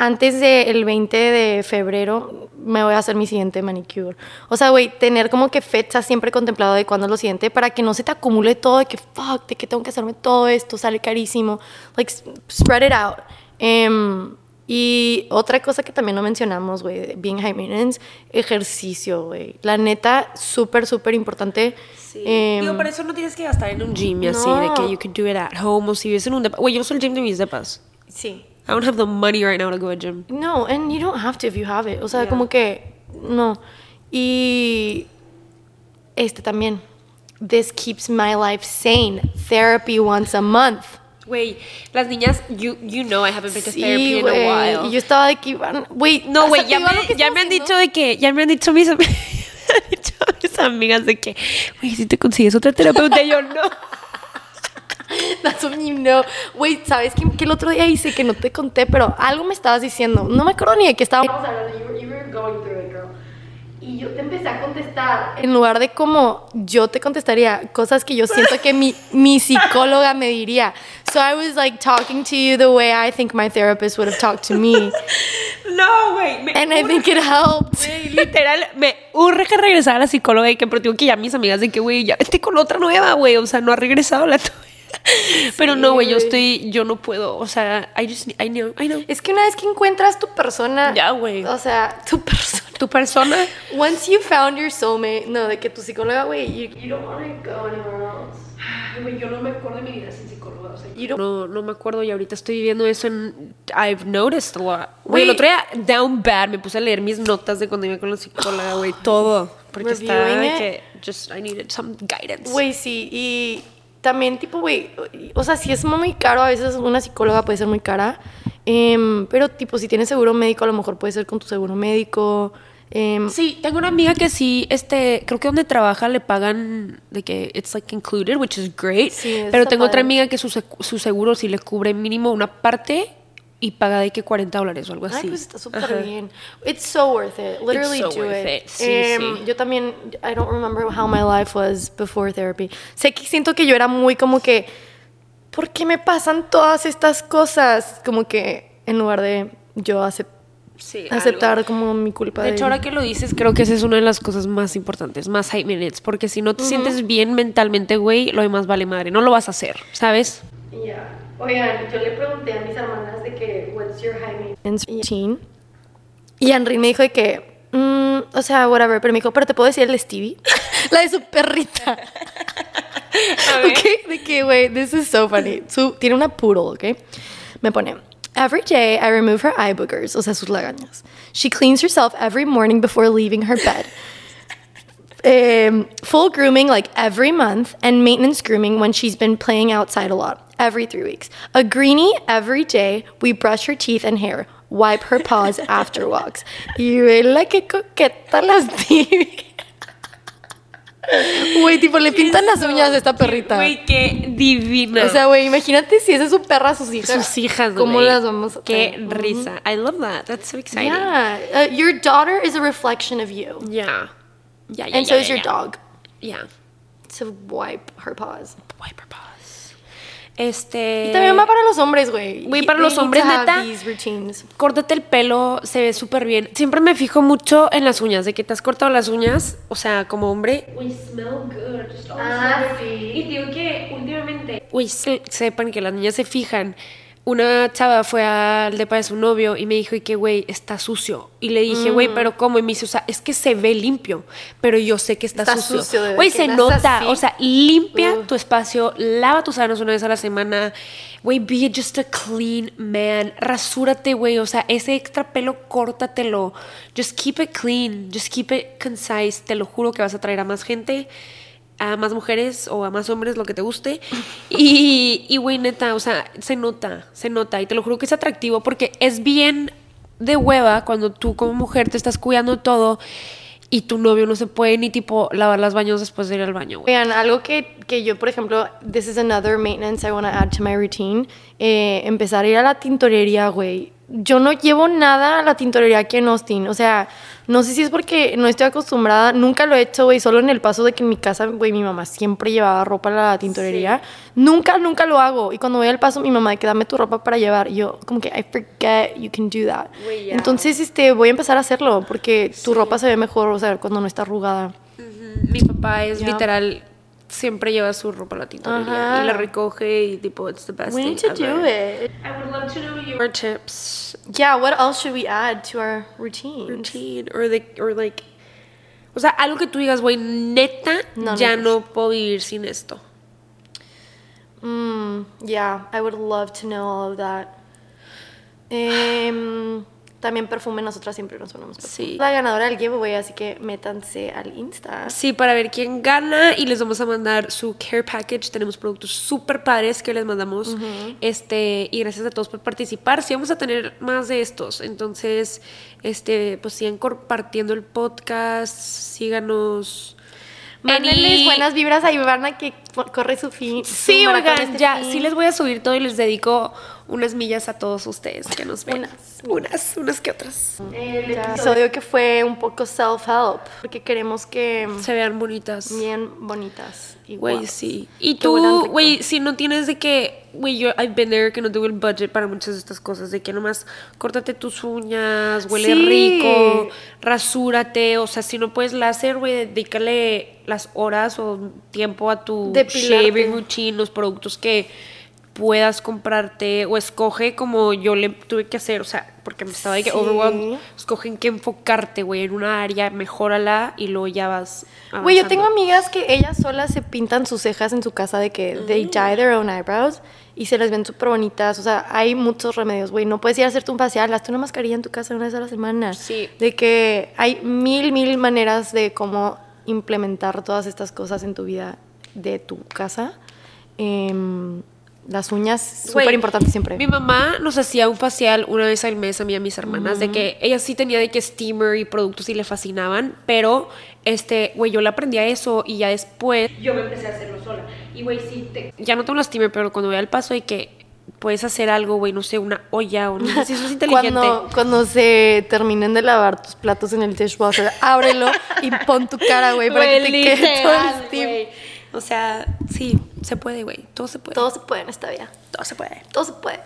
Speaker 1: antes del 20 de febrero me voy a hacer mi siguiente manicure. O sea, güey, tener como que fecha siempre contemplado de cuándo es lo siguiente para que no se te acumule todo de que, fuck, de que tengo que hacerme todo esto, sale carísimo. Like, spread it out. Em, y otra cosa que también no mencionamos, güey, being high maintenance, ejercicio, güey. La neta, súper, súper importante. Em,
Speaker 2: Digo, para eso no tienes que gastar en un gym y así,
Speaker 1: No.
Speaker 2: de que you can do it at home o si vives en un depa. Güey, yo uso el gym de mis depas.
Speaker 1: sí.
Speaker 2: I don't have the money right now to go to gym.
Speaker 1: No, and you don't have to if you have it. O sea,
Speaker 2: Yeah.
Speaker 1: como que no. Y este también. This keeps my life sane. Therapy once a month.
Speaker 2: Güey, las niñas, you, you know I haven't been to therapy in a while.
Speaker 1: Y yo estaba de que iban, güey,
Speaker 2: No, güey, ya, me,
Speaker 1: que
Speaker 2: ya me han dicho de que, ya me han dicho mis, am- me han dicho mis amigas de que, güey, si te consigues otra terapeuta, yo no.
Speaker 1: That's what you know. Güey, ¿sabes qué, qué el otro día hice que no te conté? Pero algo me estabas diciendo. No me acuerdo ni de qué estábamos hablando. You were, you were going through it, girl. Y yo te empecé a contestar. En lugar de como yo te contestaría, cosas que yo siento que mi, mi psicóloga me diría. So I was like talking to you the way I think my therapist would have talked to me.
Speaker 2: No, güey.
Speaker 1: And I think it helped.
Speaker 2: Güey, literal, me urge regresar a la psicóloga y que, pero digo que ya mis amigas de que, güey, ya vete con otra nueva, güey, o sea, no ha regresado la tuya. Pero no, güey, yo estoy, yo no puedo, o sea, I just, I know, I know.
Speaker 1: Es que una vez que encuentras tu persona.
Speaker 2: Ya, güey.
Speaker 1: O sea, tu persona.
Speaker 2: Tu persona,
Speaker 1: Once you found your soulmate, no, de que tu psicóloga, güey, you, you don't want to go anywhere else.
Speaker 3: Yo no me acuerdo de mi vida sin psicóloga. O sea,
Speaker 2: no, no me acuerdo y ahorita estoy viviendo eso en, I've noticed a lot. Güey, el otro día, down bad, me puse a leer mis notas de cuando iba con la psicóloga, güey, todo. Porque estaba
Speaker 1: it.
Speaker 2: que, just, I needed some guidance.
Speaker 1: Güey, sí, y también tipo, güey, o sea, si es muy caro, a veces una psicóloga puede ser muy cara, em, pero tipo, si tienes seguro médico, a lo mejor puede ser con tu seguro médico. Em,
Speaker 2: Sí, tengo una amiga que sí, este, creo que donde trabaja le pagan de que it's like included, which is great.
Speaker 1: Sí,
Speaker 2: pero tengo otra
Speaker 1: padre.
Speaker 2: amiga que su, su seguro sí le cubre mínimo una parte y paga de que 40 dólares o algo así.
Speaker 1: Ay, pues está súper bien. It's so worth it. Literally
Speaker 2: so
Speaker 1: do
Speaker 2: worth
Speaker 1: it.
Speaker 2: it. Sí,
Speaker 1: Em,
Speaker 2: sí.
Speaker 1: Yo también, I don't remember how my life was before therapy. Sé que siento que yo era muy como que, ¿por qué me pasan todas estas cosas? Como que en lugar de yo acep-
Speaker 2: Sí,
Speaker 1: aceptar
Speaker 2: algo.
Speaker 1: como mi culpa.
Speaker 2: De hecho, ahora que lo dices, creo que esa es una de las cosas más importantes, más high minutes, porque si no te sientes bien mentalmente, güey, lo demás vale madre, no lo vas a hacer, ¿sabes?
Speaker 1: Ya. Oigan, yo le pregunté a mis hermanas de que, what's your high routine? Y Henry me dijo de que, mm, o sea, whatever, pero me dijo, pero te puedo decir el de Stevie, la de su perrita. ok, de que, güey, this is so funny. Su, tiene una poodle, ok. Me pone, every day I remove her eye boogers, o sea, sus lagañas. She cleans herself every morning before leaving her bed. Um, full grooming like every month and maintenance grooming when she's been playing outside a lot. every three weeks. A greenie every day. We brush her teeth and hair. Wipe her paws after walks. Y vela que coqueta las tibias. Güey, tipo, le pintan las uñas a esta perrita.
Speaker 2: Güey, qué divina.
Speaker 1: O sea, güey, imagínate si esa es su perra, sus hijas.
Speaker 2: sus hijas,
Speaker 1: ¿Cómo las vamos a
Speaker 2: Qué
Speaker 1: tener?
Speaker 2: risa. I love that. That's so exciting.
Speaker 1: Yeah. Uh, your daughter is a reflection of you.
Speaker 2: Yeah. Yeah, yeah,
Speaker 1: And
Speaker 2: yeah,
Speaker 1: so is
Speaker 2: yeah,
Speaker 1: your
Speaker 2: yeah.
Speaker 1: dog.
Speaker 2: Yeah.
Speaker 1: To wipe her paws.
Speaker 2: Wipe her paws. Este.
Speaker 1: Y también va para los hombres, güey.
Speaker 2: Güey, para los hombres, neta. Córtate el pelo, se ve súper bien. Siempre me fijo mucho en las uñas, de que te has cortado las uñas, o sea, como hombre.
Speaker 3: We smell good.
Speaker 1: Ah, sí.
Speaker 3: Y digo que últimamente
Speaker 2: Uy, se- sepan que las niñas se fijan. Una chava fue al depa de su novio y me dijo, y que, güey, está sucio. Y le dije,
Speaker 1: Mm.
Speaker 2: güey, pero ¿cómo? Y me dice, o sea, es que se ve limpio, pero yo sé que está,
Speaker 1: Está
Speaker 2: sucio. Güey, se nota.
Speaker 1: así.
Speaker 2: O sea, limpia tu espacio, lava tus manos una vez a la semana. Güey, be just a clean man. Rasúrate, güey. O sea, ese extra pelo, córtatelo. Just keep it clean. Just keep it concise. Te lo juro que vas a traer a más gente a más mujeres o a más hombres, lo que te guste. Y, güey, neta, o sea, se nota, se nota. Y te lo juro que es atractivo porque es bien de hueva cuando tú como mujer te estás cuidando todo y tu novio no se puede ni tipo lavar las baños después de ir al baño, güey.
Speaker 1: Oigan, algo que, que yo, por ejemplo, this is another maintenance I want to add to my routine. eh, empezar a ir a la tintorería, güey. Yo no llevo nada a la tintorería aquí en Austin. O sea, no sé si es porque no estoy acostumbrada. Nunca lo he hecho, güey. Solo en el paso de que en mi casa, güey, mi mamá siempre llevaba ropa a la tintorería. Nunca, nunca lo hago. Y cuando voy al paso, mi mamá, que dame tu ropa para llevar. Y yo, como que, I forget you can do that. Entonces, este, voy a empezar a hacerlo porque tu ropa se ve mejor, o sea, cuando no está arrugada.
Speaker 2: Mi papá es literal, siempre lleva su ropa a la tintorería
Speaker 1: Ajá.
Speaker 2: y la recoge y tipo, it's the best
Speaker 1: We
Speaker 2: thing
Speaker 1: need to
Speaker 2: ever.
Speaker 1: do it.
Speaker 3: I would love to know your
Speaker 2: tips.
Speaker 1: Yeah, what else should we add to our routine?
Speaker 2: routine or like or like o sea algo que tú digas güey neta
Speaker 1: No,
Speaker 2: ya
Speaker 1: no.
Speaker 2: no puedo vivir sin esto
Speaker 1: Mm, yeah, I would love to know all of that. Em, también perfume, nosotras siempre nos ponemos perfume.
Speaker 2: Sí.
Speaker 1: La ganadora del giveaway, así que métanse al Insta.
Speaker 2: sí para ver quién gana y les vamos a mandar su care package tenemos productos súper padres que les mandamos este y gracias a todos por participar sí vamos a tener más de estos entonces este pues sigan compartiendo el podcast síganos
Speaker 1: Mándenles buenas vibras a Ivana que corre su fin. su
Speaker 2: Sí, oigan,
Speaker 1: este
Speaker 2: ya,
Speaker 1: fin.
Speaker 2: sí les voy a subir todo y les dedico unas millas a todos ustedes que nos ven.
Speaker 1: Unas.
Speaker 2: Unas, unas que otras.
Speaker 1: El episodio que fue un poco self-help, porque queremos que
Speaker 2: Se vean bonitas.
Speaker 1: bien bonitas.
Speaker 2: Güey, sí. Y
Speaker 1: Que
Speaker 2: tú, güey, si no tienes de que, güey, yo, I've been there, que no tengo el budget para muchas de estas cosas, de que nomás córtate tus uñas, huele
Speaker 1: Sí.
Speaker 2: rico, rasúrate, o sea, si no puedes láser, güey, dedícale las horas o tiempo a tu
Speaker 1: Depilarte.
Speaker 2: shaving routine, los productos que puedas comprarte o escoge como yo le tuve que hacer, o sea, porque me estaba de que
Speaker 1: Sí.
Speaker 2: overwhelmed, escoge en qué enfocarte, güey, en una área, mejórala y luego ya vas
Speaker 1: Güey, yo tengo amigas que ellas solas se pintan sus cejas en su casa de que they dye their own eyebrows y se les ven súper bonitas. O sea, hay muchos remedios, güey. No puedes ir a hacerte un facial, hazte una mascarilla en tu casa una vez a la semana.
Speaker 2: Sí.
Speaker 1: De que hay mil, mil maneras de cómo implementar todas estas cosas en tu vida de tu casa. Em, las uñas, súper importante siempre.
Speaker 2: Mi mamá nos hacía un facial una vez al mes a mí y a mis hermanas, de que ella sí tenía de que steamer y productos y le fascinaban, pero este, güey, yo le aprendí a eso y ya después,
Speaker 3: Yo me empecé a hacerlo sola. Y güey, sí, te...
Speaker 2: ya no tengo la steamer, pero cuando voy al paso de que puedes hacer algo, güey, no sé, una olla o no sé si eso es inteligente.
Speaker 1: Cuando, cuando se terminen de lavar tus platos en el dishwasher, ábrelo y pon tu cara, güey, para que te quede todo el steam.
Speaker 2: O sea, sí, se puede, güey, todo se puede.
Speaker 1: Todo se puede en esta vida.
Speaker 2: todo se puede.
Speaker 1: Todo se puede.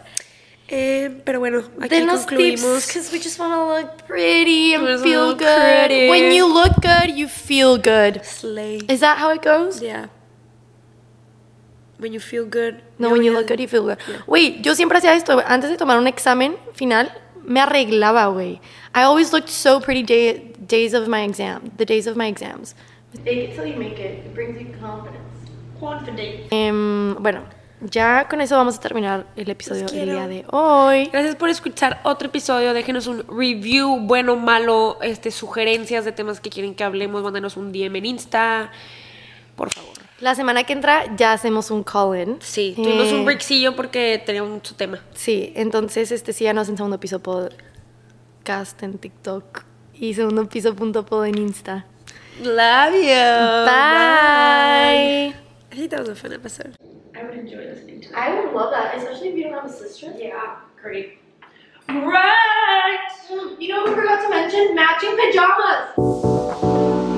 Speaker 2: Eh, pero bueno, aquí
Speaker 1: tips,
Speaker 2: concluimos.
Speaker 1: because we just want to look pretty and feel good.
Speaker 2: pretty.
Speaker 1: When you look good, you feel good.
Speaker 2: Slay.
Speaker 1: Is that how it goes?
Speaker 2: Yeah. When you feel good.
Speaker 1: No, when you
Speaker 2: yeah.
Speaker 1: look good, you feel good. Güey, yo siempre hacía esto. Antes de tomar un examen final, me arreglaba, güey. I always looked so pretty day, days of my exam, the days of my exams. Fake it till you make it. It brings you confidence.
Speaker 3: Confident.
Speaker 1: Bueno, ya con eso vamos a terminar el episodio del día de hoy.
Speaker 2: Gracias por escuchar otro episodio. Déjenos un review, bueno, malo, este, sugerencias de temas que quieren que hablemos. Mándanos un DM en Insta. Por favor.
Speaker 1: La semana que entra ya hacemos un call-in.
Speaker 2: Sí, tuvimos
Speaker 1: Eh,
Speaker 2: un breakcillo porque tenía mucho tema.
Speaker 1: Sí, entonces este síganos en segundo piso podcast en TikTok y segundo piso punto pod en Insta.
Speaker 2: Love you.
Speaker 1: Bye.
Speaker 2: I think that was a fun episode.
Speaker 3: I would enjoy listening to
Speaker 1: I would love that, especially if you don't have a sister.
Speaker 3: Yeah, great. Right!
Speaker 1: You know, we forgot to mention matching pajamas.